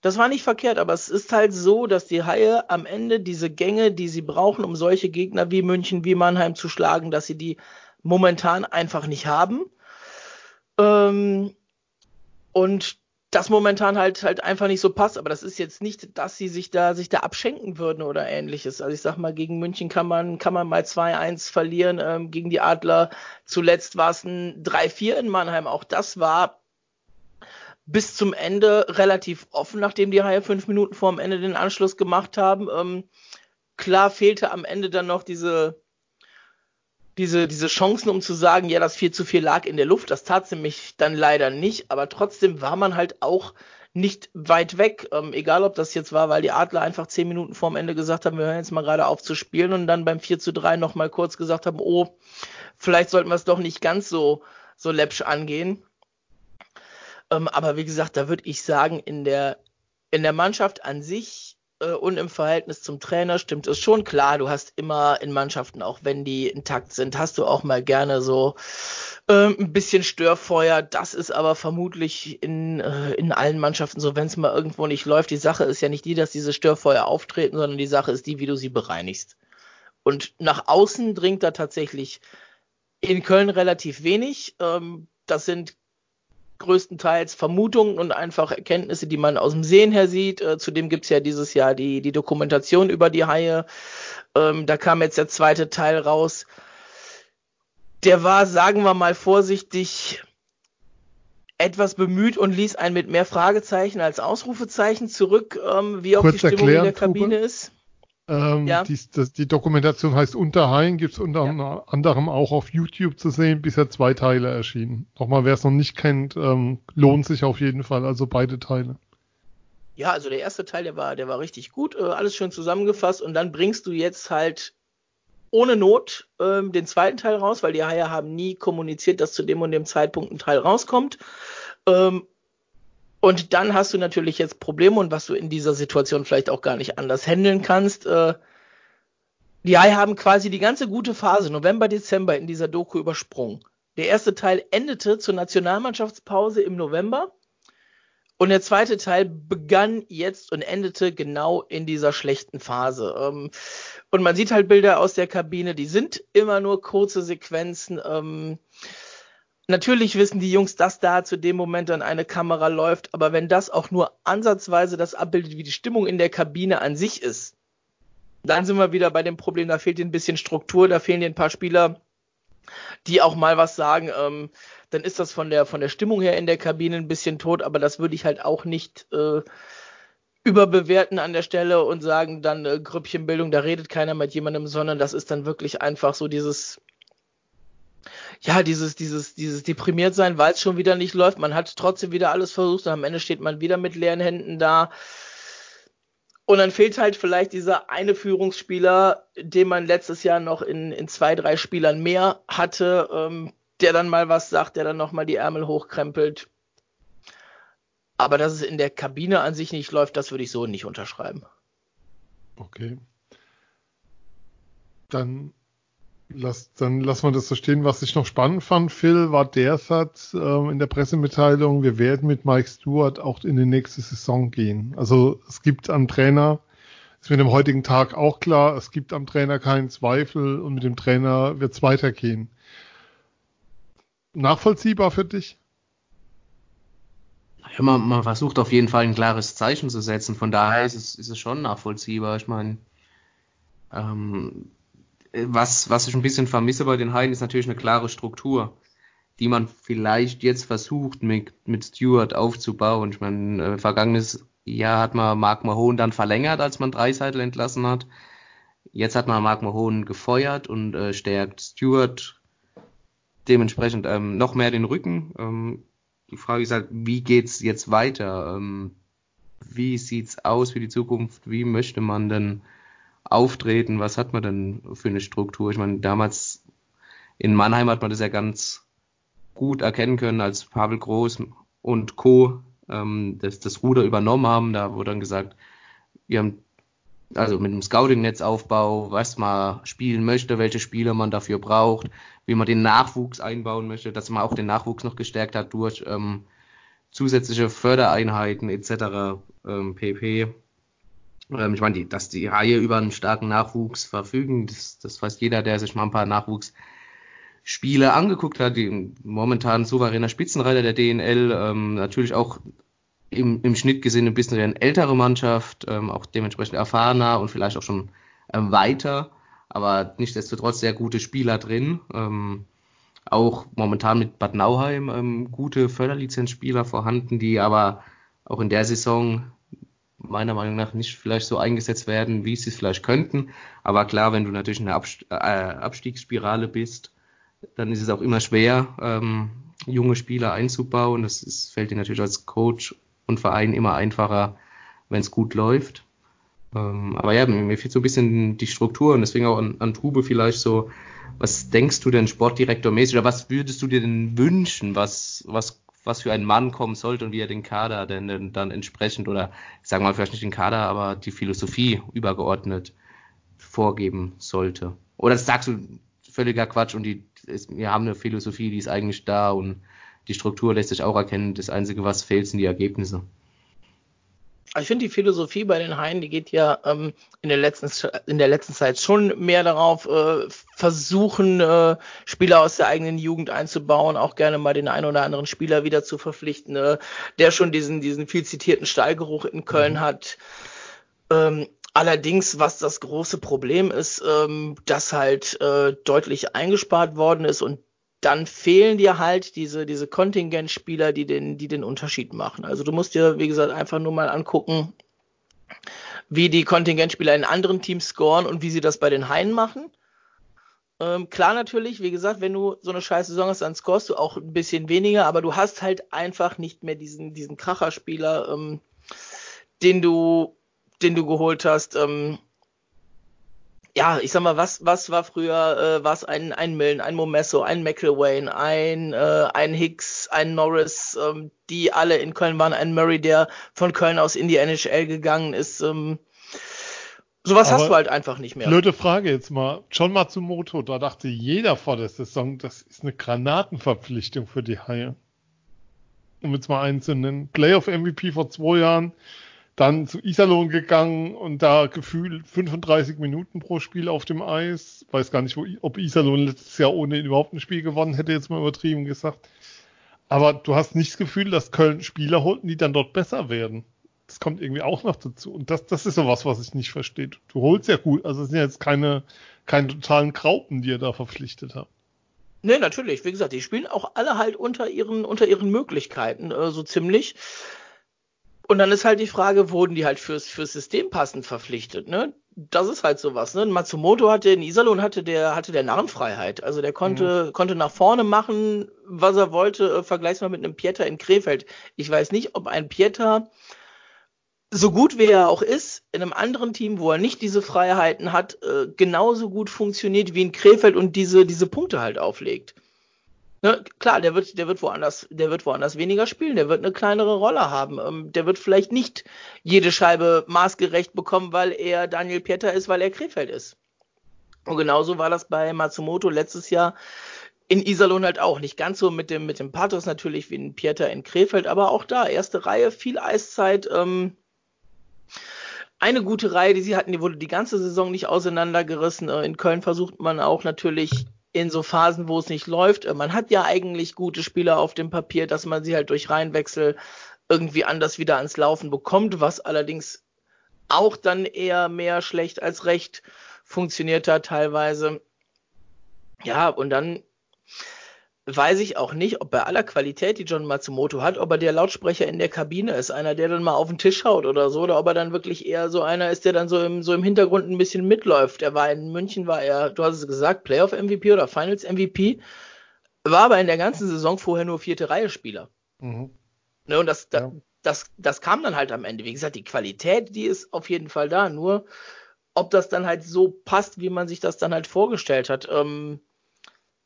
Das war nicht verkehrt, aber es ist halt so, dass die Haie am Ende diese Gänge, die sie brauchen, um solche Gegner wie München, wie Mannheim zu schlagen, dass sie die momentan einfach nicht haben. Ähm, und das momentan halt halt einfach nicht so passt, aber das ist jetzt nicht, dass sie sich da sich da abschenken würden oder ähnliches. Also ich sag mal, gegen München kann man kann man mal 2-1 verlieren, ähm, gegen die Adler zuletzt war es ein 3-4 in Mannheim, auch das war bis zum Ende relativ offen, nachdem die Haie fünf Minuten vor dem Ende den Anschluss gemacht haben. Ähm, klar fehlte am Ende dann noch diese, diese, diese Chancen, um zu sagen, ja, das 4 zu 4 lag in der Luft. Das tat sie mich dann leider nicht, aber trotzdem war man halt auch nicht weit weg. Ähm, egal, ob das jetzt war, weil die Adler einfach zehn Minuten vorm Ende gesagt haben, wir hören jetzt mal gerade auf zu spielen und dann beim 4 zu 3 nochmal kurz gesagt haben, oh, vielleicht sollten wir es doch nicht ganz so, so läppsch angehen. Ähm, aber wie gesagt, da würde ich sagen, in der, in der Mannschaft an sich und im Verhältnis zum Trainer stimmt es schon klar. Du hast immer in Mannschaften, auch wenn die intakt sind, hast du auch mal gerne so äh, ein bisschen Störfeuer. Das ist aber vermutlich in, äh, in allen Mannschaften so, wenn es mal irgendwo nicht läuft. Die Sache ist ja nicht die, dass diese Störfeuer auftreten, sondern die Sache ist die, wie du sie bereinigst. Und nach außen dringt da tatsächlich in Köln relativ wenig. Ähm, das sind größtenteils Vermutungen und einfach Erkenntnisse, die man aus dem Sehen her sieht. Äh, zudem gibt's ja dieses Jahr die, die Dokumentation über die Haie. Ähm, da kam jetzt der zweite Teil raus. Der war, sagen wir mal vorsichtig, etwas bemüht und ließ einen mit mehr Fragezeichen als Ausrufezeichen zurück, ähm, wie auch die Stimmung in der Kabine Tube. ist. Ähm, ja. die, das, die, Dokumentation heißt Unterhain, gibt es unter ja. anderem auch auf YouTube zu sehen, bisher zwei Teile erschienen. Nochmal, wer es noch nicht kennt, ähm, lohnt sich auf jeden Fall, also beide Teile. Ja, also der erste Teil, der war, der war richtig gut, äh, alles schön zusammengefasst und dann bringst du jetzt halt ohne Not ähm, den zweiten Teil raus, weil die Haie haben nie kommuniziert, dass zu dem und dem Zeitpunkt ein Teil rauskommt. Ähm, und dann hast du natürlich jetzt Probleme und was du in dieser Situation vielleicht auch gar nicht anders handeln kannst. Äh, die Hai haben quasi die ganze gute Phase November, Dezember in dieser Doku übersprungen. Der erste Teil endete zur Nationalmannschaftspause im November und der zweite Teil begann jetzt und endete genau in dieser schlechten Phase. Ähm, und man sieht halt Bilder aus der Kabine, die sind immer nur kurze Sequenzen. Ähm, Natürlich wissen die Jungs, dass da zu dem Moment dann eine Kamera läuft, aber wenn das auch nur ansatzweise das abbildet, wie die Stimmung in der Kabine an sich ist, dann sind wir wieder bei dem Problem, da fehlt ein bisschen Struktur, da fehlen dir ein paar Spieler, die auch mal was sagen. Ähm, dann ist das von der von der Stimmung her in der Kabine ein bisschen tot, aber das würde ich halt auch nicht äh, überbewerten an der Stelle und sagen dann äh, Grüppchenbildung, da redet keiner mit jemandem, sondern das ist dann wirklich einfach so dieses ja, dieses, dieses, dieses deprimiert sein, weil es schon wieder nicht läuft. Man hat trotzdem wieder alles versucht und am Ende steht man wieder mit leeren Händen da. Und dann fehlt halt vielleicht dieser eine Führungsspieler, den man letztes Jahr noch in, in zwei, drei Spielern mehr hatte, ähm, der dann mal was sagt, der dann nochmal die Ärmel hochkrempelt. Aber dass es in der Kabine an sich nicht läuft, das würde ich so nicht unterschreiben. Okay. Dann Lass, dann lassen wir das so stehen. Was ich noch spannend fand, Phil, war der Satz äh, in der Pressemitteilung, wir werden mit Mike Stewart auch in die nächste Saison gehen. Also es gibt am Trainer, ist mit dem heutigen Tag auch klar, es gibt am Trainer keinen Zweifel und mit dem Trainer wird es weitergehen. Nachvollziehbar für dich? Ja, man, man versucht auf jeden Fall ein klares Zeichen zu setzen. Von daher ist es, ist es schon nachvollziehbar. Ich meine, ähm, was, was ich ein bisschen vermisse bei den Haien, ist natürlich eine klare Struktur, die man vielleicht jetzt versucht mit, mit Stewart aufzubauen. Ich meine, äh, vergangenes Jahr hat man Mark Mahone dann verlängert, als man Dreiseitel entlassen hat. Jetzt hat man Mark Mahone gefeuert und äh, stärkt Stewart dementsprechend ähm, noch mehr den Rücken. Ähm, die Frage ist halt, wie geht's jetzt weiter? Ähm, wie sieht's aus für die Zukunft, wie möchte man denn auftreten, was hat man denn für eine Struktur? Ich meine, damals in Mannheim hat man das ja ganz gut erkennen können, als Pavel Groß und Co. Ähm, das, das Ruder übernommen haben. Da wurde dann gesagt, wir haben also mit dem Scouting-Netzaufbau, was man spielen möchte, welche Spieler man dafür braucht, wie man den Nachwuchs einbauen möchte, dass man auch den Nachwuchs noch gestärkt hat durch ähm, zusätzliche Fördereinheiten etc. Ähm, pp. Ähm, ich meine, die, dass die Reihe über einen starken Nachwuchs verfügen, das, das weiß jeder, der sich mal ein paar Nachwuchsspiele angeguckt hat. Die momentan souveräner Spitzenreiter der DNL, ähm, natürlich auch im, im Schnitt gesehen ein bisschen eine ältere Mannschaft, ähm, auch dementsprechend erfahrener und vielleicht auch schon ähm, weiter, aber nichtsdestotrotz sehr gute Spieler drin. Ähm, auch momentan mit Bad Nauheim ähm, gute Förderlizenzspieler vorhanden, die aber auch in der Saison meiner Meinung nach nicht vielleicht so eingesetzt werden, wie sie es vielleicht könnten. Aber klar, wenn du natürlich in der Abst äh, Abstiegsspirale bist, dann ist es auch immer schwer, ähm, junge Spieler einzubauen. Das ist, fällt dir natürlich als Coach und Verein immer einfacher, wenn es gut läuft. Ähm, aber ja, mir fehlt so ein bisschen die Struktur und deswegen auch an, an Trube vielleicht so, was denkst du denn sportdirektormäßig oder was würdest du dir denn wünschen, was, was, was für ein Mann kommen sollte und wie er den Kader denn, dann entsprechend oder ich sage mal vielleicht nicht den Kader, aber die Philosophie übergeordnet vorgeben sollte? Oder sagst du völliger Quatsch und die, ist, wir haben eine Philosophie, die ist eigentlich da und die Struktur lässt sich auch erkennen. Das Einzige, was fehlt, sind die Ergebnisse. Ich finde die Philosophie bei den Haien, die geht ja ähm, in, der letzten, in der letzten Zeit schon mehr darauf, äh, versuchen, äh, Spieler aus der eigenen Jugend einzubauen, auch gerne mal den einen oder anderen Spieler wieder zu verpflichten, äh, der schon diesen, diesen viel zitierten Stallgeruch in Köln mhm. hat. Ähm, allerdings, was das große Problem ist, ähm, dass halt äh, deutlich eingespart worden ist und dann fehlen dir halt diese, diese Kontingentspieler, die den, die den Unterschied machen. Also du musst dir, wie gesagt, einfach nur mal angucken, wie die Kontingentspieler in anderen Teams scoren und wie sie das bei den Haien machen. Ähm, klar natürlich, wie gesagt, wenn du so eine scheiß Saison hast, dann scorest du auch ein bisschen weniger, aber du hast halt einfach nicht mehr diesen, diesen Kracherspieler, ähm, den du, den du geholt hast. Ähm, ja, ich sag mal, was, was war früher, äh, was ein, ein Millen, ein Momesso, ein McElwain, ein, äh, ein Hicks, ein Norris, ähm, die alle in Köln waren, ein Murray, der von Köln aus in die NHL gegangen ist. Ähm, sowas Aber hast du halt einfach nicht mehr. Blöde Frage jetzt mal. John Matsumoto, da dachte jeder vor der Saison, das ist eine Granatenverpflichtung für die Haie. Um jetzt mal einen zu nennen. Playoff MVP vor zwei Jahren dann zu Iserlohn gegangen und da gefühlt 35 Minuten pro Spiel auf dem Eis. Weiß gar nicht, wo, ob Iserlohn letztes Jahr ohne ihn überhaupt ein Spiel gewonnen hätte, jetzt mal übertrieben gesagt. Aber du hast nicht das Gefühl, dass Köln Spieler holten, die dann dort besser werden. Das kommt irgendwie auch noch dazu. Und das, das ist sowas, was ich nicht verstehe. Du holst ja gut. Also es sind ja jetzt keine, keine totalen Kraupen, die ihr da verpflichtet habt. Nee, natürlich. Wie gesagt, die spielen auch alle halt unter ihren, unter ihren Möglichkeiten, äh, so ziemlich. Und dann ist halt die Frage, wurden die halt fürs, fürs System passend verpflichtet, ne? Das ist halt sowas, ne? Matsumoto hatte in Iserlohn hatte der, hatte der Narrenfreiheit. Also der konnte, mhm. konnte nach vorne machen, was er wollte, äh, vergleichs mal mit einem Pieter in Krefeld. Ich weiß nicht, ob ein Pieter, so gut wie er auch ist, in einem anderen Team, wo er nicht diese Freiheiten hat, äh, genauso gut funktioniert wie in Krefeld und diese, diese Punkte halt auflegt. Ne, klar, der wird, der wird woanders, der wird woanders weniger spielen, der wird eine kleinere Rolle haben. Ähm, der wird vielleicht nicht jede Scheibe maßgerecht bekommen, weil er Daniel Pieter ist, weil er Krefeld ist. Und genauso war das bei Matsumoto letztes Jahr in Iserlohn halt auch. Nicht ganz so mit dem, mit dem Pathos natürlich wie ein Pieter in Krefeld, aber auch da, erste Reihe, viel Eiszeit, ähm, eine gute Reihe, die sie hatten, die wurde die ganze Saison nicht auseinandergerissen. Äh, in Köln versucht man auch natürlich in so Phasen, wo es nicht läuft. Äh, man hat ja eigentlich gute Spieler auf dem Papier, dass man sie halt durch Reihenwechsel irgendwie anders wieder ans Laufen bekommt, was allerdings auch dann eher mehr schlecht als recht funktioniert hat teilweise. Ja, und dann weiß ich auch nicht, ob bei aller Qualität, die John Matsumoto hat, ob er der Lautsprecher in der Kabine ist, einer, der dann mal auf den Tisch haut oder so, oder ob er dann wirklich eher so einer ist, der dann so im, so im Hintergrund ein bisschen mitläuft. Er war in München, war er, du hast es gesagt, Playoff MVP oder Finals MVP, war aber in der ganzen Saison vorher nur vierte Reihe Spieler. Mhm. Ne, und das, ja. das, das kam dann halt am Ende. Wie gesagt, die Qualität, die ist auf jeden Fall da. Nur, ob das dann halt so passt, wie man sich das dann halt vorgestellt hat. Ähm,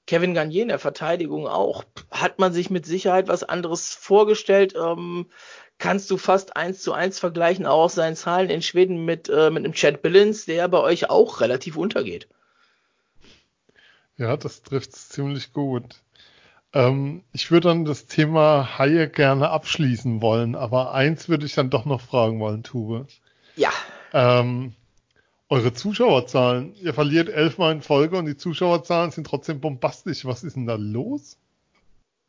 Kevin Garnier in der Verteidigung auch. Hat man sich mit Sicherheit was anderes vorgestellt? Ähm, kannst du fast eins zu eins vergleichen, auch aus seinen Zahlen in Schweden mit, äh, mit einem Chad Billins, der bei euch auch relativ untergeht. Ja, das trifft ziemlich gut. Ähm, ich würde dann das Thema Haie gerne abschließen wollen, aber eins würde ich dann doch noch fragen wollen, Tube. Ja. Ähm, eure Zuschauerzahlen. Ihr verliert elfmal in Folge und die Zuschauerzahlen sind trotzdem bombastisch. Was ist denn da los?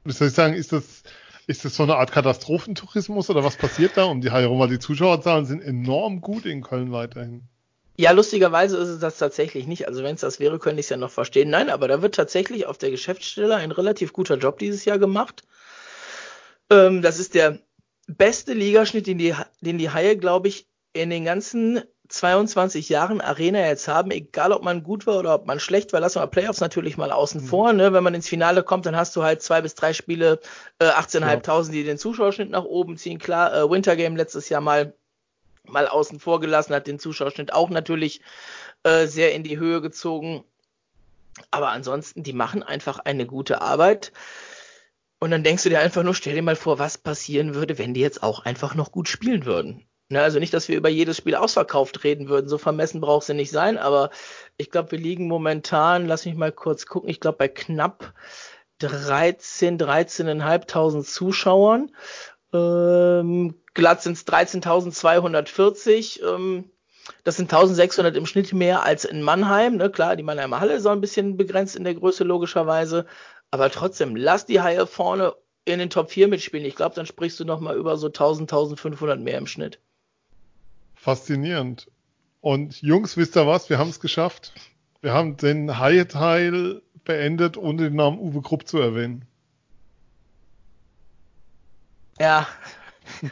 Wie soll ich sagen, ist das, ist das so eine Art Katastrophentourismus oder was passiert da um die Haie rum? Weil die Zuschauerzahlen sind enorm gut in Köln weiterhin. Ja, lustigerweise ist es das tatsächlich nicht. Also wenn es das wäre, könnte ich es ja noch verstehen. Nein, aber da wird tatsächlich auf der Geschäftsstelle ein relativ guter Job dieses Jahr gemacht. Ähm, das ist der beste Ligaschnitt, den die, den die Haie, glaube ich, in den ganzen 22 Jahren Arena jetzt haben, egal ob man gut war oder ob man schlecht war, lassen wir Playoffs natürlich mal außen mhm. vor. Ne? Wenn man ins Finale kommt, dann hast du halt zwei bis drei Spiele, äh, 18.500, ja. die den Zuschauerschnitt nach oben ziehen. Klar, äh, Wintergame letztes Jahr mal mal außen vor gelassen, hat den Zuschauerschnitt auch natürlich äh, sehr in die Höhe gezogen. Aber ansonsten, die machen einfach eine gute Arbeit. Und dann denkst du dir einfach nur, stell dir mal vor, was passieren würde, wenn die jetzt auch einfach noch gut spielen würden. Ne, also nicht, dass wir über jedes Spiel ausverkauft reden würden, so vermessen braucht sie nicht sein, aber ich glaube, wir liegen momentan, lass mich mal kurz gucken, ich glaube bei knapp 13, 13.500 Zuschauern. Ähm, glatt sind es 13.240. Ähm, das sind 1600 im Schnitt mehr als in Mannheim. Ne? Klar, die Mannheimer Halle ist auch ein bisschen begrenzt in der Größe, logischerweise. Aber trotzdem, lass die Haie vorne in den Top 4 mitspielen. Ich glaube, dann sprichst du nochmal über so 1000, 1500 mehr im Schnitt. Faszinierend. Und Jungs, wisst ihr was? Wir haben es geschafft. Wir haben den Haie-Teil beendet, ohne den Namen Uwe Krupp zu erwähnen. Ja,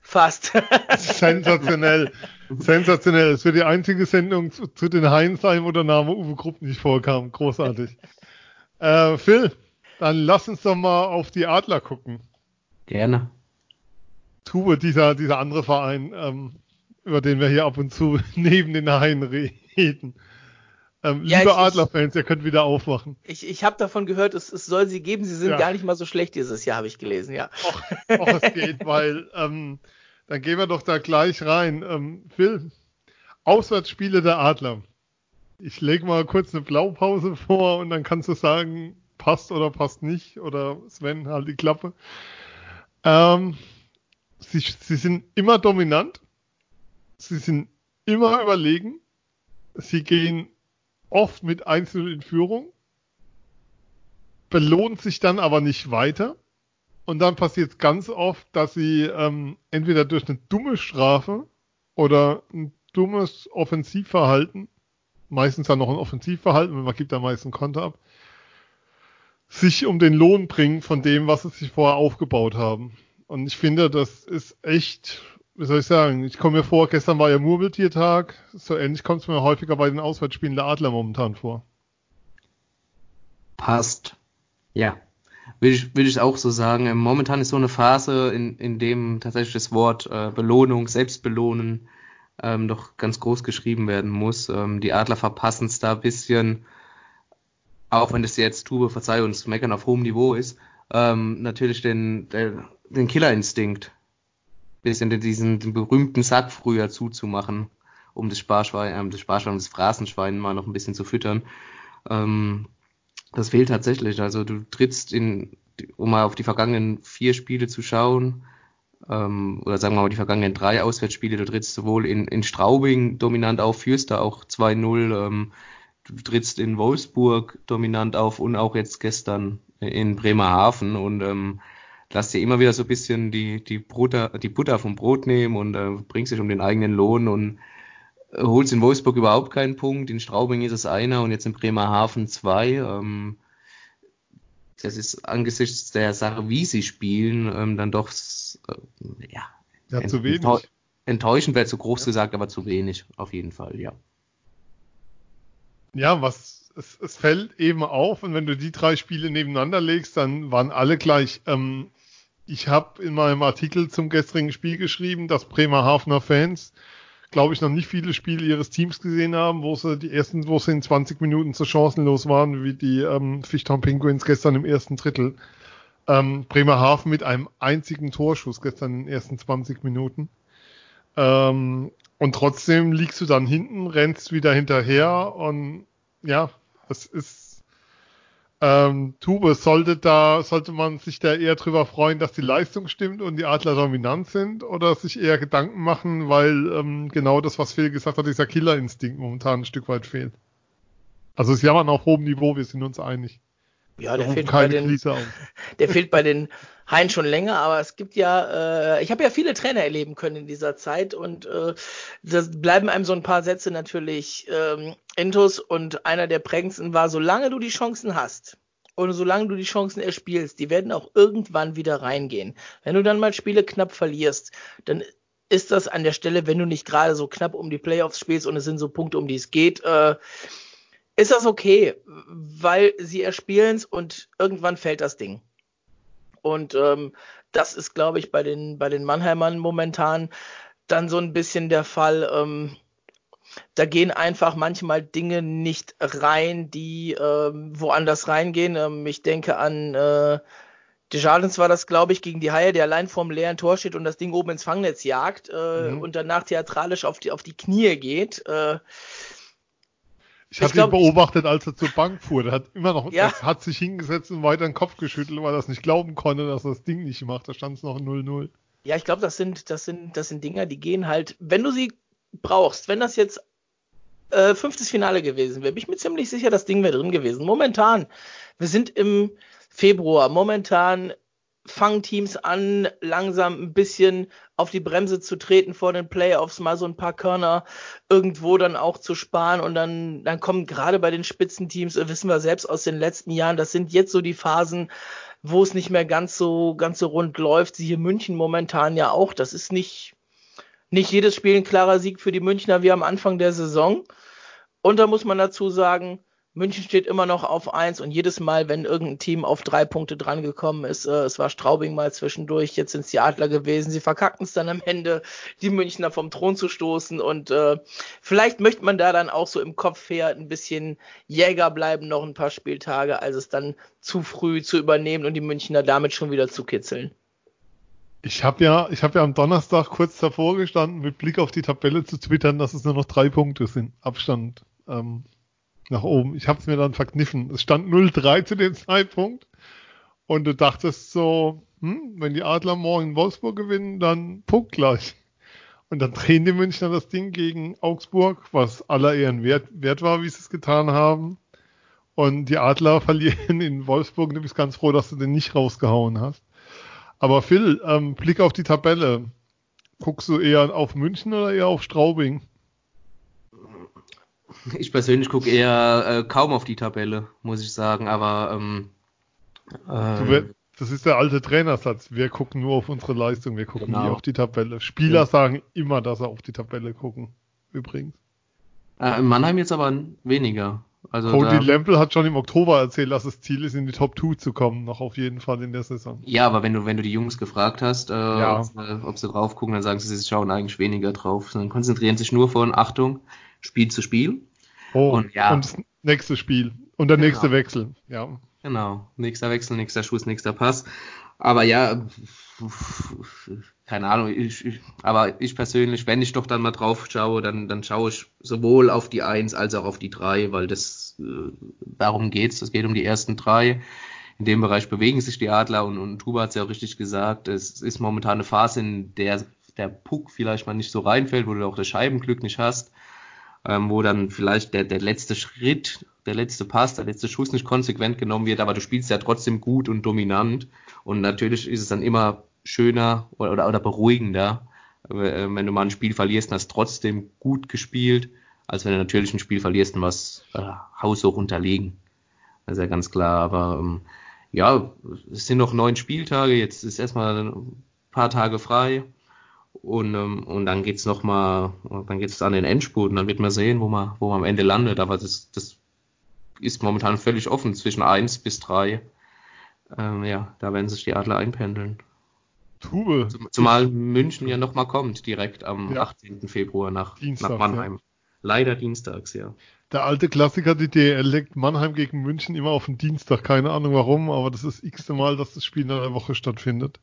fast. Sensationell. Sensationell. Es wird die einzige Sendung zu, zu den Haien sein, wo der Name Uwe Krupp nicht vorkam. Großartig. Äh, Phil, dann lass uns doch mal auf die Adler gucken. Gerne. Tube, dieser, dieser andere Verein. Ähm, über den wir hier ab und zu neben den Haien reden. Ähm, ja, liebe Adlerfans, ihr könnt wieder aufwachen. Ich, ich habe davon gehört, es, es soll sie geben. Sie sind ja. gar nicht mal so schlecht dieses Jahr, habe ich gelesen, ja. Och, och es geht, weil ähm, dann gehen wir doch da gleich rein. Ähm, Phil, Auswärtsspiele der Adler. Ich lege mal kurz eine Blaupause vor und dann kannst du sagen, passt oder passt nicht. Oder Sven, halt die Klappe. Ähm, sie, sie sind immer dominant sie sind immer überlegen. Sie gehen oft mit Einzel in Führung, belohnt sich dann aber nicht weiter. Und dann passiert es ganz oft, dass sie ähm, entweder durch eine dumme Strafe oder ein dummes Offensivverhalten, meistens dann noch ein Offensivverhalten, man gibt am meisten Konter ab, sich um den Lohn bringen von dem, was sie sich vorher aufgebaut haben. Und ich finde, das ist echt wie soll ich sagen, ich komme mir vor, gestern war ja Murmeltiertag, so ähnlich kommt es mir häufiger bei den Auswärtsspielen der Adler momentan vor. Passt. Ja. Will ich, will ich auch so sagen. Ähm, momentan ist so eine Phase, in, in dem tatsächlich das Wort äh, Belohnung, Selbstbelohnen ähm, doch ganz groß geschrieben werden muss. Ähm, die Adler verpassen es da ein bisschen, auch wenn das jetzt Tube, verzeih uns, meckern auf hohem Niveau ist, ähm, natürlich den, den Killerinstinkt bisschen diesen den berühmten Sack früher zuzumachen, um das Sparschwein, äh, das Sparschwein, das Phrasenschwein mal noch ein bisschen zu füttern. Ähm, das fehlt tatsächlich. Also du trittst in, um mal auf die vergangenen vier Spiele zu schauen, ähm, oder sagen wir mal die vergangenen drei Auswärtsspiele, du trittst sowohl in, in Straubing dominant auf, führst da auch 2-0, ähm, du trittst in Wolfsburg dominant auf und auch jetzt gestern in Bremerhaven und ähm, lass dir immer wieder so ein bisschen die, die, Butter, die Butter vom Brot nehmen und äh, bringst dich um den eigenen Lohn und äh, holst in Wolfsburg überhaupt keinen Punkt. In Straubing ist es einer und jetzt in Bremerhaven zwei. Ähm, das ist angesichts der Sache, wie sie spielen, ähm, dann doch äh, ja, ja zu wenig. enttäuschend wäre zu groß gesagt, aber zu wenig auf jeden Fall, ja. Ja, was es, es fällt eben auf und wenn du die drei Spiele nebeneinander legst, dann waren alle gleich ähm, ich habe in meinem Artikel zum gestrigen Spiel geschrieben, dass Bremerhavener Fans, glaube ich, noch nicht viele Spiele ihres Teams gesehen haben, wo sie die ersten, wo sie in 20 Minuten so chancenlos waren, wie die ähm, Fischtown Penguins gestern im ersten Drittel. Ähm, Bremerhaven mit einem einzigen Torschuss gestern in den ersten 20 Minuten. Ähm, und trotzdem liegst du dann hinten, rennst wieder hinterher und ja, es ist ähm, Tube, sollte da, sollte man sich da eher drüber freuen, dass die Leistung stimmt und die Adler dominant sind oder sich eher Gedanken machen, weil ähm, genau das, was Phil gesagt hat, dieser Killerinstinkt momentan ein Stück weit fehlt. Also es jammern auf hohem Niveau, wir sind uns einig. Ja, der fehlt, bei den, der fehlt bei den Haien schon länger, aber es gibt ja, äh, ich habe ja viele Trainer erleben können in dieser Zeit und äh, da bleiben einem so ein paar Sätze natürlich ähm, intus und einer der prägendsten war, solange du die Chancen hast und solange du die Chancen erspielst, die werden auch irgendwann wieder reingehen. Wenn du dann mal Spiele knapp verlierst, dann ist das an der Stelle, wenn du nicht gerade so knapp um die Playoffs spielst und es sind so Punkte, um die es geht, äh, ist das okay, weil sie erspielen es und irgendwann fällt das Ding. Und ähm, das ist, glaube ich, bei den, bei den Mannheimern momentan dann so ein bisschen der Fall. Ähm, da gehen einfach manchmal Dinge nicht rein, die ähm, woanders reingehen. Ähm, ich denke an äh, Desjardins war das, glaube ich, gegen die Haie, der allein vorm leeren Tor steht und das Ding oben ins Fangnetz jagt äh, mhm. und danach theatralisch auf die, auf die Knie geht. Äh, ich habe ihn beobachtet, als er zur Bank fuhr. Der hat immer noch, ja. hat sich hingesetzt und weiter den Kopf geschüttelt, weil er es nicht glauben konnte, dass er das Ding nicht macht. Da stand es noch 0-0. Ja, ich glaube, das sind, das sind, das sind Dinger, die gehen halt, wenn du sie brauchst, wenn das jetzt äh, fünftes Finale gewesen wäre, bin ich mir ziemlich sicher, das Ding wäre drin gewesen. Momentan, wir sind im Februar, momentan fangen Teams an, langsam ein bisschen auf die Bremse zu treten vor den Playoffs, mal so ein paar Körner irgendwo dann auch zu sparen und dann, dann kommen gerade bei den Spitzenteams, äh, wissen wir selbst aus den letzten Jahren, das sind jetzt so die Phasen, wo es nicht mehr ganz so, ganz so rund läuft. Sie hier München momentan ja auch. Das ist nicht, nicht jedes Spiel ein klarer Sieg für die Münchner wie am Anfang der Saison. Und da muss man dazu sagen, München steht immer noch auf eins und jedes Mal, wenn irgendein Team auf drei Punkte drangekommen ist, äh, es war Straubing mal zwischendurch, jetzt sind es die Adler gewesen, sie verkacken es dann am Ende, die Münchner vom Thron zu stoßen und äh, vielleicht möchte man da dann auch so im Kopf her ein bisschen Jäger bleiben, noch ein paar Spieltage, als es dann zu früh zu übernehmen und die Münchner damit schon wieder zu kitzeln. Ich habe ja, ich habe ja am Donnerstag kurz davor gestanden, mit Blick auf die Tabelle zu twittern, dass es nur noch drei Punkte sind, Abstand. Ähm, nach oben. Ich habe es mir dann verkniffen. Es stand 0-3 zu dem Zeitpunkt. Und du dachtest so, hm, wenn die Adler morgen in Wolfsburg gewinnen, dann punktgleich. Und dann drehen die Münchner das Ding gegen Augsburg, was aller Ehren wert, wert war, wie sie es getan haben. Und die Adler verlieren in Wolfsburg. Du bist ganz froh, dass du den nicht rausgehauen hast. Aber Phil, ähm, Blick auf die Tabelle. Guckst du eher auf München oder eher auf Straubing? Ich persönlich gucke eher äh, kaum auf die Tabelle, muss ich sagen, aber ähm, äh, das ist der alte Trainersatz. Wir gucken nur auf unsere Leistung, wir gucken genau. nie auf die Tabelle. Spieler ja. sagen immer, dass sie auf die Tabelle gucken, übrigens. Äh, in Mannheim jetzt aber weniger. Also Cody Lempel hat schon im Oktober erzählt, dass das Ziel ist, in die Top 2 zu kommen, noch auf jeden Fall in der Saison. Ja, aber wenn du, wenn du die Jungs gefragt hast, äh, ja. ob, ob, sie drauf gucken, dann sagen sie, sie schauen eigentlich weniger drauf, sondern konzentrieren sich nur von Achtung, Spiel zu Spiel. Oh, und ja. Und das nächste Spiel. Und der genau. nächste Wechsel, ja. Genau. Nächster Wechsel, nächster Schuss, nächster Pass. Aber ja, keine Ahnung, ich, ich, aber ich persönlich, wenn ich doch dann mal drauf schaue, dann, dann schaue ich sowohl auf die Eins als auch auf die Drei, weil das, äh, darum geht's. Es geht um die ersten drei. In dem Bereich bewegen sich die Adler und, und Tuba hat es ja auch richtig gesagt. Es ist momentan eine Phase, in der der Puck vielleicht mal nicht so reinfällt, wo du auch das Scheibenglück nicht hast ähm, wo dann vielleicht der, der letzte Schritt, der letzte Pass, der letzte Schuss nicht konsequent genommen wird, aber du spielst ja trotzdem gut und dominant. Und natürlich ist es dann immer schöner oder, oder, oder beruhigender, äh, wenn du mal ein Spiel verlierst und hast trotzdem gut gespielt, als wenn du natürlich ein Spiel verlierst und was äh, haushoch unterlegen. Das ist ja ganz klar. Aber ähm, ja, es sind noch neun Spieltage, jetzt ist erstmal ein paar Tage frei. Und, ähm, und dann geht's noch mal, dann geht's an den Endspurt und dann wird man sehen, wo man, wo man am Ende landet. Aber das, das ist momentan völlig offen zwischen eins bis drei. Ähm, ja, da werden sich die Adler einpendeln. Tube. Zumal München ja nochmal kommt, direkt am ja. 18. Februar nach, Dienstag, nach Mannheim. Ja. Leider dienstags, ja. Der alte Klassiker, die DL legt Mannheim gegen München immer auf den Dienstag. Keine Ahnung warum, aber das ist das x-te Mal, dass das Spiel in einer Woche stattfindet.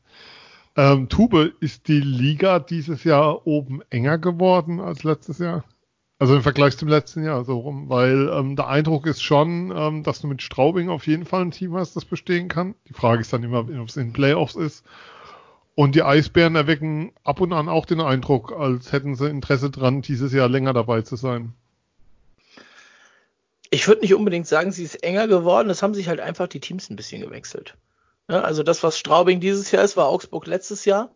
Ähm, Tube, ist die Liga dieses Jahr oben enger geworden als letztes Jahr? Also im Vergleich zum letzten Jahr so rum, weil ähm, der Eindruck ist schon, ähm, dass du mit Straubing auf jeden Fall ein Team hast, das bestehen kann. Die Frage ist dann immer, ob es in Playoffs ist. Und die Eisbären erwecken ab und an auch den Eindruck, als hätten sie Interesse dran, dieses Jahr länger dabei zu sein. Ich würde nicht unbedingt sagen, sie ist enger geworden. Es haben sich halt einfach die Teams ein bisschen gewechselt. Ja, also das, was Straubing dieses Jahr ist, war Augsburg letztes Jahr.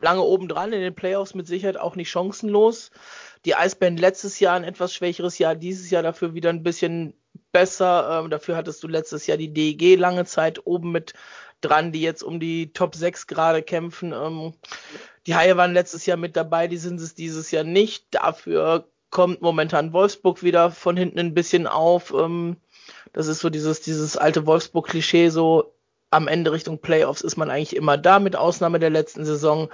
Lange oben dran in den Playoffs mit Sicherheit auch nicht chancenlos die Eisbären letztes Jahr ein etwas schwächeres Jahr, dieses Jahr dafür wieder ein bisschen besser. Ähm, dafür hattest du letztes Jahr die DEG lange Zeit oben mit dran, die jetzt um die Top 6 gerade kämpfen. Ähm, die Haie waren letztes Jahr mit dabei, die sind es dieses Jahr nicht. Dafür kommt momentan Wolfsburg wieder von hinten ein bisschen auf. Ähm, das ist so dieses, dieses alte Wolfsburg-Klischee, so am Ende Richtung Playoffs ist man eigentlich immer da, mit Ausnahme der letzten Saison.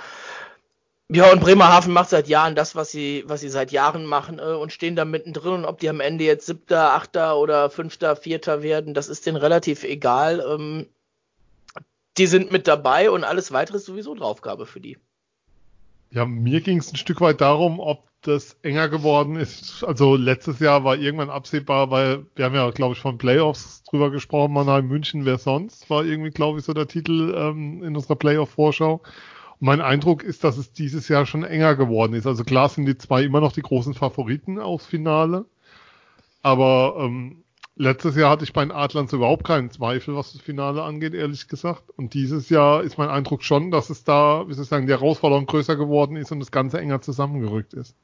Ja, und Bremerhaven macht seit Jahren das, was sie, was sie seit Jahren machen äh, und stehen da mittendrin. Und ob die am Ende jetzt siebter, achter oder fünfter, vierter werden, das ist denen relativ egal. Ähm, die sind mit dabei und alles weitere ist sowieso Draufgabe für die. Ja, mir ging es ein Stück weit darum, ob das enger geworden ist. Also letztes Jahr war irgendwann absehbar, weil wir haben ja, glaube ich, von Playoffs drüber gesprochen, Mannheim München, wer sonst, war irgendwie, glaube ich, so der Titel ähm, in unserer Playoff-Vorschau mein Eindruck ist, dass es dieses Jahr schon enger geworden ist. Also klar sind die zwei immer noch die großen Favoriten aufs Finale. Aber ähm, letztes Jahr hatte ich bei den Adlern überhaupt keinen Zweifel, was das Finale angeht, ehrlich gesagt. Und dieses Jahr ist mein Eindruck schon, dass es da, wie soll ich sagen, die Herausforderung größer geworden ist und das Ganze enger zusammengerückt ist.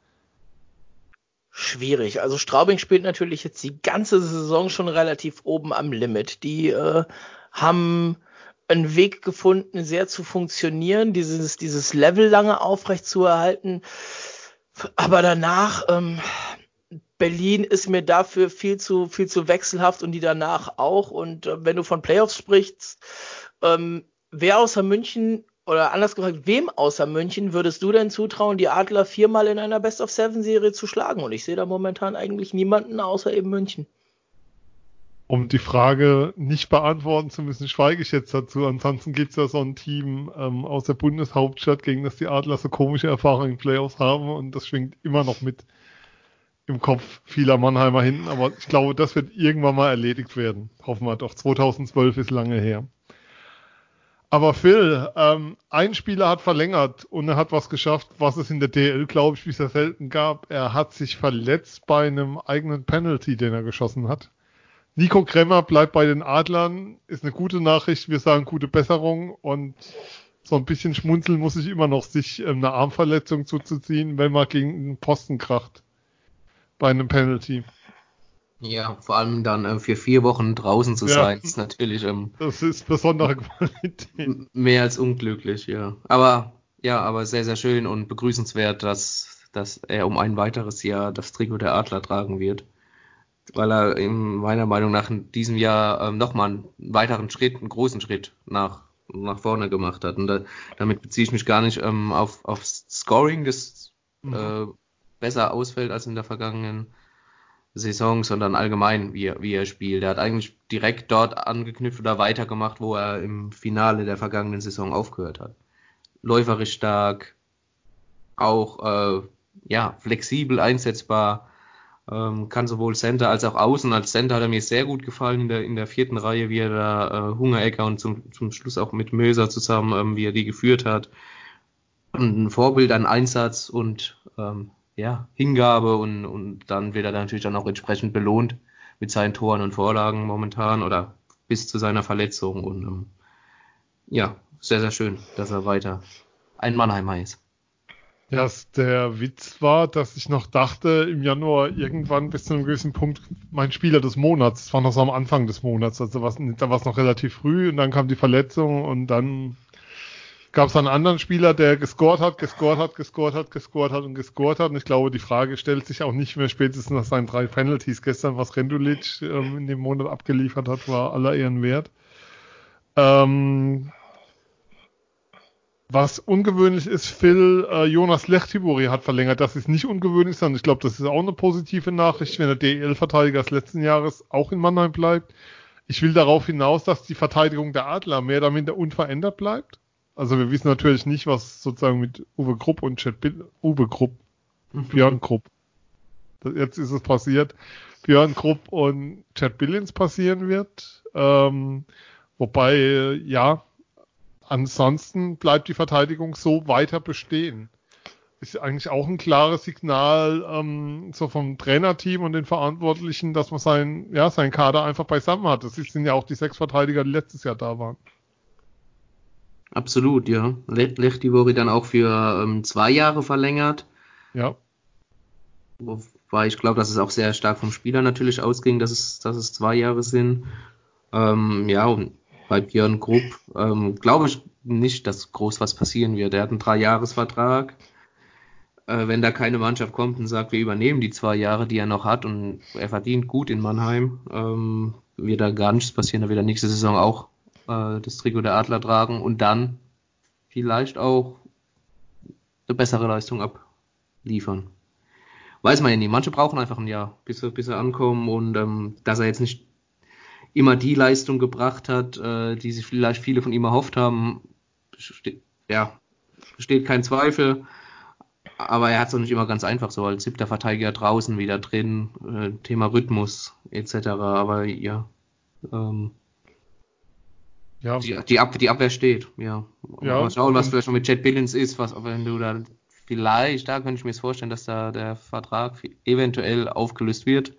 Schwierig. Also Straubing spielt natürlich jetzt die ganze Saison schon relativ oben am Limit. Die äh, haben einen Weg gefunden, sehr zu funktionieren, dieses, dieses Level lange aufrecht zu erhalten. Aber danach, ähm, Berlin ist mir dafür viel zu, viel zu wechselhaft und die danach auch. Und äh, wenn du von Playoffs sprichst, ähm, wer außer München oder anders gesagt, wem außer München würdest du denn zutrauen, die Adler viermal in einer Best of Seven Serie zu schlagen? Und ich sehe da momentan eigentlich niemanden außer eben München um die Frage nicht beantworten zu müssen, schweige ich jetzt dazu. Ansonsten gibt es ja so ein Team ähm, aus der Bundeshauptstadt, gegen das die Adler so komische Erfahrungen in Playoffs haben und das schwingt immer noch mit im Kopf vieler Mannheimer hinten. Aber ich glaube, das wird irgendwann mal erledigt werden. Hoffen wir doch. 2012 ist lange her. Aber Phil, ähm, ein Spieler hat verlängert und er hat was geschafft, was es in der DL, glaube ich, bisher selten gab. Er hat sich verletzt bei einem eigenen Penalty, den er geschossen hat. Nico Kremmer bleibt bei den Adlern, ist eine gute Nachricht. Wir sagen gute Besserung und so ein bisschen schmunzeln muss ich immer noch, sich ähm, eine Armverletzung zuzuziehen, wenn man gegen einen Posten kracht. Bei einem Penalty. Ja, vor allem dann äh, für vier Wochen draußen zu ja. sein, ist natürlich. Ähm, das ist besondere Qualität. Mehr als unglücklich, ja. Aber ja, aber sehr, sehr schön und begrüßenswert, dass, dass er um ein weiteres Jahr das Trikot der Adler tragen wird weil er in meiner Meinung nach in diesem Jahr ähm, nochmal einen weiteren Schritt, einen großen Schritt nach, nach vorne gemacht hat. Und da, damit beziehe ich mich gar nicht ähm, auf, auf Scoring, das mhm. äh, besser ausfällt als in der vergangenen Saison, sondern allgemein, wie er, wie er spielt. Er hat eigentlich direkt dort angeknüpft oder weitergemacht, wo er im Finale der vergangenen Saison aufgehört hat. Läuferisch stark, auch äh, ja flexibel einsetzbar ähm, kann sowohl Center als auch Außen. Als Center hat er mir sehr gut gefallen in der, in der vierten Reihe, wie er da äh, Hungerecker und zum, zum Schluss auch mit Möser zusammen, ähm, wie er die geführt hat. Und ein Vorbild an Einsatz und ähm, ja, Hingabe und, und dann wird er natürlich dann auch entsprechend belohnt mit seinen Toren und Vorlagen momentan oder bis zu seiner Verletzung. Und ähm, ja, sehr, sehr schön, dass er weiter ein Mannheimer ist dass der Witz war, dass ich noch dachte, im Januar irgendwann bis zu einem gewissen Punkt mein Spieler des Monats, das war noch so am Anfang des Monats, also was, da war es noch relativ früh und dann kam die Verletzung und dann gab es einen anderen Spieler, der gescored hat, gescored hat, gescored hat, gescored hat und gescored hat und ich glaube, die Frage stellt sich auch nicht mehr spätestens nach seinen drei Penalties gestern, was Rendulic ähm, in dem Monat abgeliefert hat, war aller Ehren wert. Ähm, Was ungewöhnlich ist, Phil, äh, Jonas Lechtibori hat verlängert. Das ist nicht ungewöhnlich, sondern ich glaube, das ist auch eine positive Nachricht, wenn der DEL-Verteidiger des letzten Jahres auch in Mannheim bleibt. Ich will darauf hinaus, dass die Verteidigung der Adler mehr oder minder unverändert bleibt. Also wir wissen natürlich nicht, was sozusagen mit Uwe Grupp und Chet Bill, Uwe Grupp, mhm. Björn Grupp. Jetzt ist es passiert. Björn Grupp und Chad Billings passieren wird. Ähm, wobei, ja, ansonsten bleibt die Verteidigung so weiter bestehen. Ist eigentlich auch ein klares Signal ähm, so vom Trainerteam und den Verantwortlichen, dass man sein, ja, sein Kader einfach beisammen hat. Das sind ja auch die sechs Verteidiger, die letztes Jahr da waren. Absolut, ja. Lechti wurde dann auch für ähm, zwei Jahre verlängert. Ja. Wobei ich glaube, dass es auch sehr stark vom Spieler natürlich ausging, dass es, dass es zwei Jahre sind. Ähm, ja, und bei Björn Grupp ähm, glaube ich nicht, dass groß was passieren wird. Er hat einen Dreijahresvertrag. Äh, wenn da keine Mannschaft kommt und sagt, wir übernehmen die zwei Jahre, die er noch hat und er verdient gut in Mannheim, ähm, wird da gar nichts passieren. Da wird er nächste Saison auch äh, das Trikot der Adler tragen und dann vielleicht auch eine bessere Leistung abliefern. Weiß man ja nie. Manche brauchen einfach ein Jahr, bis sie, bis sie ankommen und ähm, dass er jetzt nicht immer die Leistung gebracht hat, äh, die sich vielleicht viele von ihm erhofft haben, ste ja, besteht kein Zweifel. Aber er hat es auch nicht immer ganz einfach, so als siebter Verteidiger draußen, wieder drin, äh, Thema Rhythmus etc. Aber ja, ähm, ja. Die, die, Ab die Abwehr steht, ja. ja Mal schauen, was vielleicht noch mit Chad Billings ist, was, wenn du da vielleicht, da könnte ich mir jetzt vorstellen, dass da der Vertrag eventuell aufgelöst wird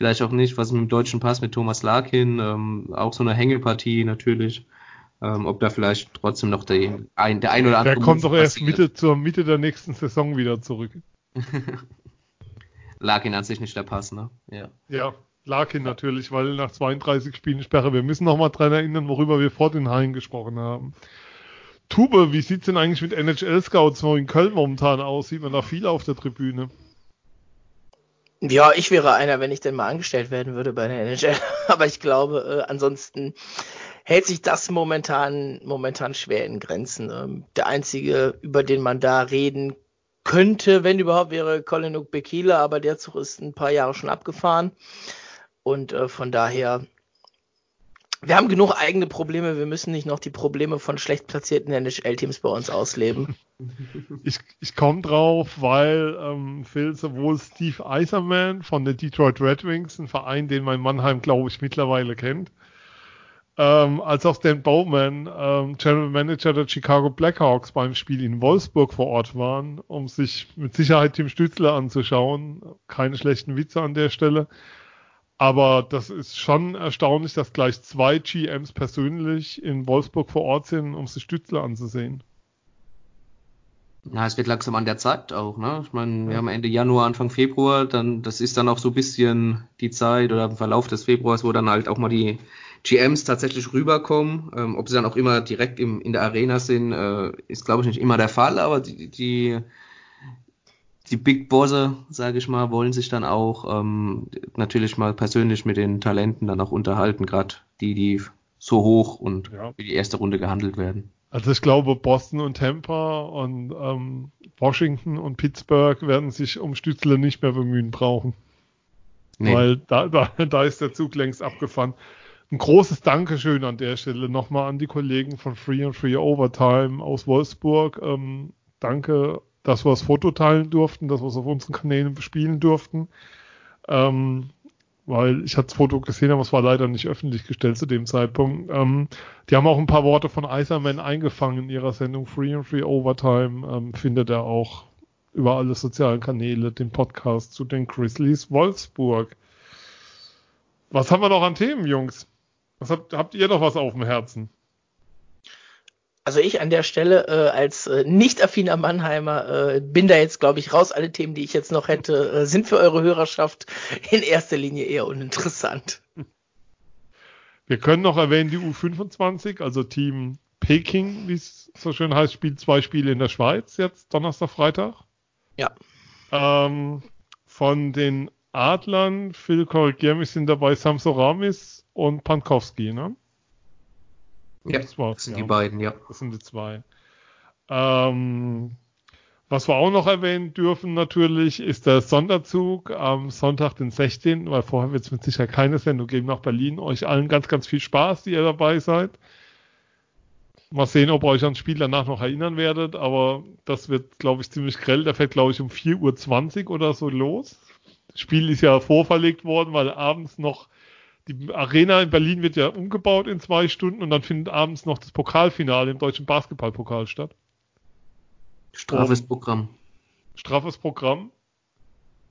vielleicht auch nicht, was mit dem deutschen Pass mit Thomas Larkin, ähm, auch so eine Hängepartie natürlich. Ähm, ob da vielleicht trotzdem noch der ein, der ein oder andere. Der kommt doch erst Mitte, zur Mitte der nächsten Saison wieder zurück. Larkin an sich nicht der Pass, ne? Ja. Ja, Larkin natürlich, weil nach 32 Spielen Sperre. Wir müssen noch mal dran erinnern, worüber wir vor den Haien gesprochen haben. Tube, wie sieht's denn eigentlich mit NHL-Scouts in Köln momentan aus? Sieht man da viel auf der Tribüne? Ja, ich wäre einer, wenn ich denn mal angestellt werden würde bei der NHL. Aber ich glaube, äh, ansonsten hält sich das momentan, momentan schwer in Grenzen. Ähm, der einzige, über den man da reden könnte, wenn überhaupt, wäre Colin Ukbekila, aber der Zug ist ein paar Jahre schon abgefahren. Und äh, von daher wir haben genug eigene Probleme, wir müssen nicht noch die Probleme von schlecht platzierten NHL-Teams bei uns ausleben. Ich, ich komme drauf, weil ähm, Phil sowohl Steve Eiserman von den Detroit Red Wings, ein Verein, den mein Mannheim, glaube ich, mittlerweile kennt, ähm, als auch Dan Bowman, ähm, General Manager der Chicago Blackhawks, beim Spiel in Wolfsburg vor Ort waren, um sich mit Sicherheit Tim Stützler anzuschauen. Keine schlechten Witze an der Stelle. Aber das ist schon erstaunlich, dass gleich zwei GMs persönlich in Wolfsburg vor Ort sind, um sich Stützler anzusehen. Na, es wird langsam an der Zeit auch, ne? Ich meine, wir haben Ende Januar, Anfang Februar, dann, das ist dann auch so ein bisschen die Zeit oder im Verlauf des Februars, wo dann halt auch mal die GMs tatsächlich rüberkommen. Ähm, ob sie dann auch immer direkt im, in der Arena sind, äh, ist glaube ich nicht immer der Fall, aber die, die die Big Bosse, sage ich mal, wollen sich dann auch ähm, natürlich mal persönlich mit den Talenten dann auch unterhalten, gerade die, die so hoch und ja. für die erste Runde gehandelt werden. Also ich glaube, Boston und Tampa und ähm, Washington und Pittsburgh werden sich um Stützle nicht mehr bemühen brauchen. Nee. Weil da, da, da ist der Zug längst abgefahren. Ein großes Dankeschön an der Stelle nochmal an die Kollegen von Free and Free Overtime aus Wolfsburg. Ähm, danke dass wir das Foto teilen durften, dass wir es auf unseren Kanälen bespielen durften. Ähm, weil ich hatte das Foto gesehen, aber es war leider nicht öffentlich gestellt zu dem Zeitpunkt. Ähm, die haben auch ein paar Worte von Iserman eingefangen in ihrer Sendung Free and Free Overtime. Ähm, findet er auch über alle sozialen Kanäle den Podcast zu den Grizzlies Wolfsburg. Was haben wir noch an Themen, Jungs? Was habt, habt ihr noch was auf dem Herzen? Also ich an der Stelle äh, als äh, nicht affiner Mannheimer äh, bin da jetzt, glaube ich, raus. Alle Themen, die ich jetzt noch hätte, äh, sind für eure Hörerschaft in erster Linie eher uninteressant. Wir können noch erwähnen, die U25, also Team Peking, wie es so schön heißt, spielt zwei Spiele in der Schweiz jetzt, Donnerstag, Freitag. Ja. Ähm, von den Adlern, Phil korrigier mich, sind dabei Samsoramis und Pankowski, ne? Ja, das, war's, das sind ja. die beiden, ja. Das sind die zwei. Ähm, was wir auch noch erwähnen dürfen natürlich, ist der Sonderzug am Sonntag, den 16., weil vorher wird es mit Sicherheit keine Sendung geben nach Berlin. Euch allen ganz, ganz viel Spaß, die ihr dabei seid. Mal sehen, ob ihr euch ans Spiel danach noch erinnern werdet, aber das wird, glaube ich, ziemlich grell. Der fällt, glaube ich, um 4.20 Uhr oder so los. Das Spiel ist ja vorverlegt worden, weil abends noch die Arena in Berlin wird ja umgebaut in zwei Stunden und dann findet abends noch das Pokalfinale im deutschen Basketballpokal statt. Strafes Programm. Strafes Programm.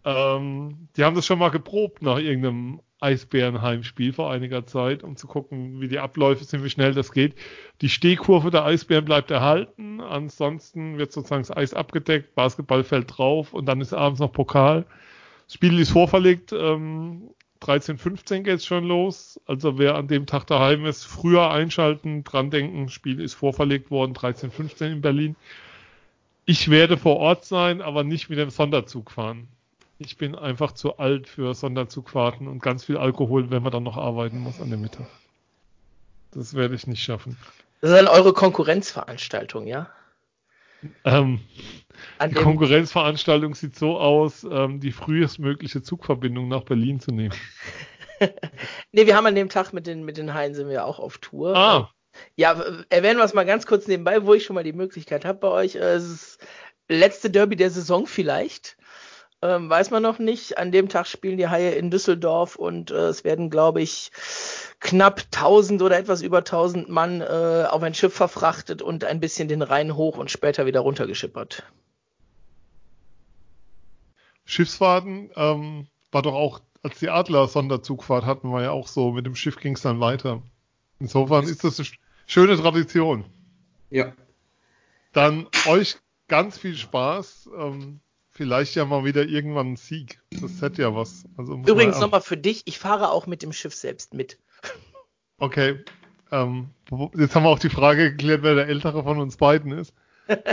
Ähm, die haben das schon mal geprobt nach irgendeinem Eisbärenheimspiel vor einiger Zeit, um zu gucken, wie die Abläufe sind, wie schnell das geht. Die Stehkurve der Eisbären bleibt erhalten. Ansonsten wird sozusagen das Eis abgedeckt, Basketball fällt drauf und dann ist abends noch Pokal. Das Spiel ist vorverlegt. Ähm, 13, 15 geht es schon los. Also wer an dem Tag daheim ist, früher einschalten, dran denken. Spiel ist vorverlegt worden, 13, 15 in Berlin. Ich werde vor Ort sein, aber nicht mit dem Sonderzug fahren. Ich bin einfach zu alt für Sonderzugfahrten und ganz viel Alkohol, wenn man dann noch arbeiten muss an dem Mittag. Das werde ich nicht schaffen. Das ist dann eure Konkurrenzveranstaltung, ja? Ähm, die Konkurrenzveranstaltung sieht so aus, ähm, die frühestmögliche Zugverbindung nach Berlin zu nehmen. nee, wir haben an dem Tag mit den, mit den Haien sind wir auch auf Tour. Ah, ja, erwähnen wir es mal ganz kurz nebenbei, wo ich schon mal die Möglichkeit habe bei euch. Äh, es ist letzte Derby der Saison vielleicht. Ähm, weiß man noch nicht. An dem Tag spielen die Haie in Düsseldorf und äh, es werden, glaube ich, knapp 1000 oder etwas über 1000 Mann äh, auf ein Schiff verfrachtet und ein bisschen den Rhein hoch und später wieder runtergeschippert. Schiffsfahrten ähm, war doch auch, als die Adler Sonderzugfahrt hatten, war ja auch so, mit dem Schiff ging es dann weiter. Insofern ist das eine schöne Tradition. Ja. Dann euch ganz viel Spaß. Ähm, vielleicht ja mal wieder irgendwann ein Sieg. Das hätte ja was. Also Übrigens nochmal für dich, ich fahre auch mit dem Schiff selbst mit. Okay. Ähm, jetzt haben wir auch die Frage geklärt, wer der ältere von uns beiden ist.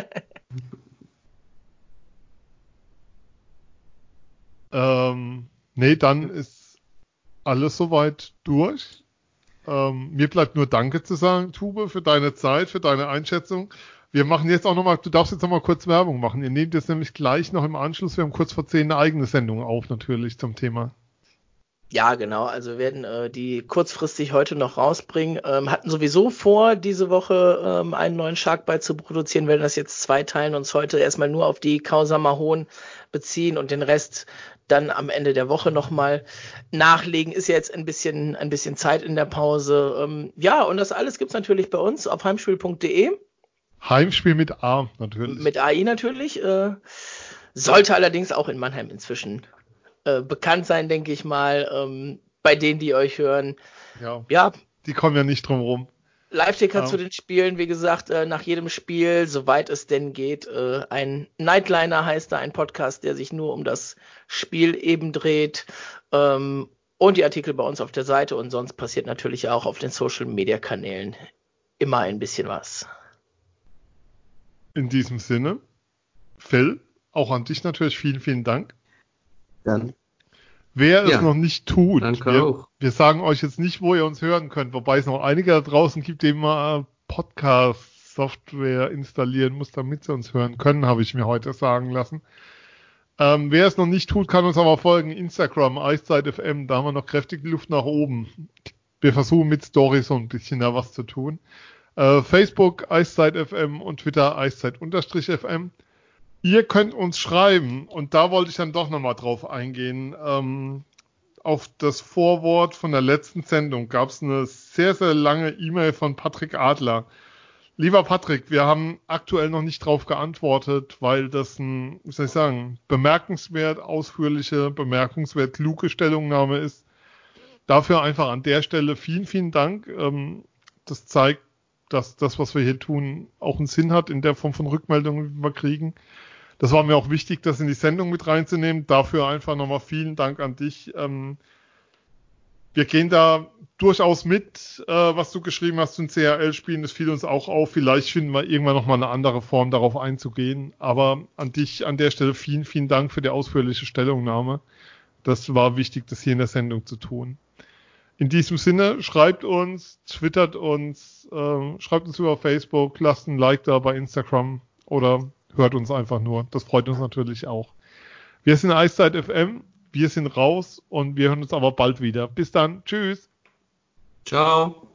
ähm, nee, dann ist alles soweit durch. Ähm, mir bleibt nur Danke zu sagen, Tube, für deine Zeit, für deine Einschätzung. Wir machen jetzt auch nochmal, du darfst jetzt nochmal kurz Werbung machen. Ihr nehmt jetzt nämlich gleich noch im Anschluss, wir haben kurz vor zehn eine eigene Sendung auf, natürlich zum Thema. Ja, genau. Also wir werden äh, die kurzfristig heute noch rausbringen. Ähm, hatten sowieso vor, diese Woche ähm, einen neuen Sharkbite zu produzieren, werden das jetzt zweiteilen, uns heute erstmal nur auf die Causa Mahon beziehen und den Rest dann am Ende der Woche nochmal nachlegen. Ist ja jetzt ein bisschen, ein bisschen Zeit in der Pause. Ähm, ja, und das alles gibt's natürlich bei uns auf heimspiel.de. Heimspiel mit A, natürlich. Mit AI natürlich. Äh, sollte allerdings auch in Mannheim inzwischen äh, bekannt sein, denke ich mal, ähm, bei denen, die euch hören. Ja. ja. Die kommen ja nicht drum rum. Live-Ticker ja. zu den Spielen, wie gesagt, äh, nach jedem Spiel, soweit es denn geht. Äh, ein Nightliner heißt da, ein Podcast, der sich nur um das Spiel eben dreht. Ähm, und die Artikel bei uns auf der Seite und sonst passiert natürlich auch auf den Social-Media-Kanälen immer ein bisschen was. In diesem Sinne, Phil, auch an dich natürlich vielen, vielen Dank. Dann. Wer ja, es noch nicht tut, wir, wir, sagen euch jetzt nicht, wo ihr uns hören könnt, wobei es noch einige da draußen gibt, die immer Podcast-Software installieren muss, damit sie uns hören können, habe ich mir heute sagen lassen. Ähm, wer es noch nicht tut, kann uns aber folgen. Instagram, EiszeitFM, da haben wir noch kräftig die Luft nach oben. Wir versuchen mit Story so ein bisschen da was zu tun. Äh, Facebook, EiszeitFM und Twitter, Eiszeit-FM. Ihr könnt uns schreiben, und da wollte ich dann doch nochmal drauf eingehen. Ähm, auf das Vorwort von der letzten Sendung gab es eine sehr, sehr lange E-Mail von Patrick Adler. Lieber Patrick, wir haben aktuell noch nicht drauf geantwortet, weil das ein, wie soll ich sagen, bemerkenswert ausführliche, bemerkenswert kluge Stellungnahme ist. Dafür einfach an der Stelle vielen, vielen Dank. Ähm, das zeigt, dass das, was wir hier tun, auch einen Sinn hat in der Form von Rückmeldungen, die wir kriegen. Das war mir auch wichtig, das in die Sendung mit reinzunehmen. Dafür einfach nochmal vielen Dank an dich. Ähm, wir gehen da durchaus mit, äh, was du geschrieben hast zu den CRL-Spielen. Das fiel uns auch auf. Vielleicht finden wir irgendwann nochmal eine andere Form, darauf einzugehen. Aber an dich an der Stelle vielen, vielen Dank für die ausführliche Stellungnahme. Das war wichtig, das hier in der Sendung zu tun. In diesem Sinne, schreibt uns, twittert uns, äh, schreibt uns über Facebook, lasst ein Like da bei Instagram oder hört uns einfach nur. Das freut uns natürlich auch. Wir sind Eiszeit FM, wir sind raus und wir hören uns aber bald wieder. Bis dann. Tschüss. Ciao.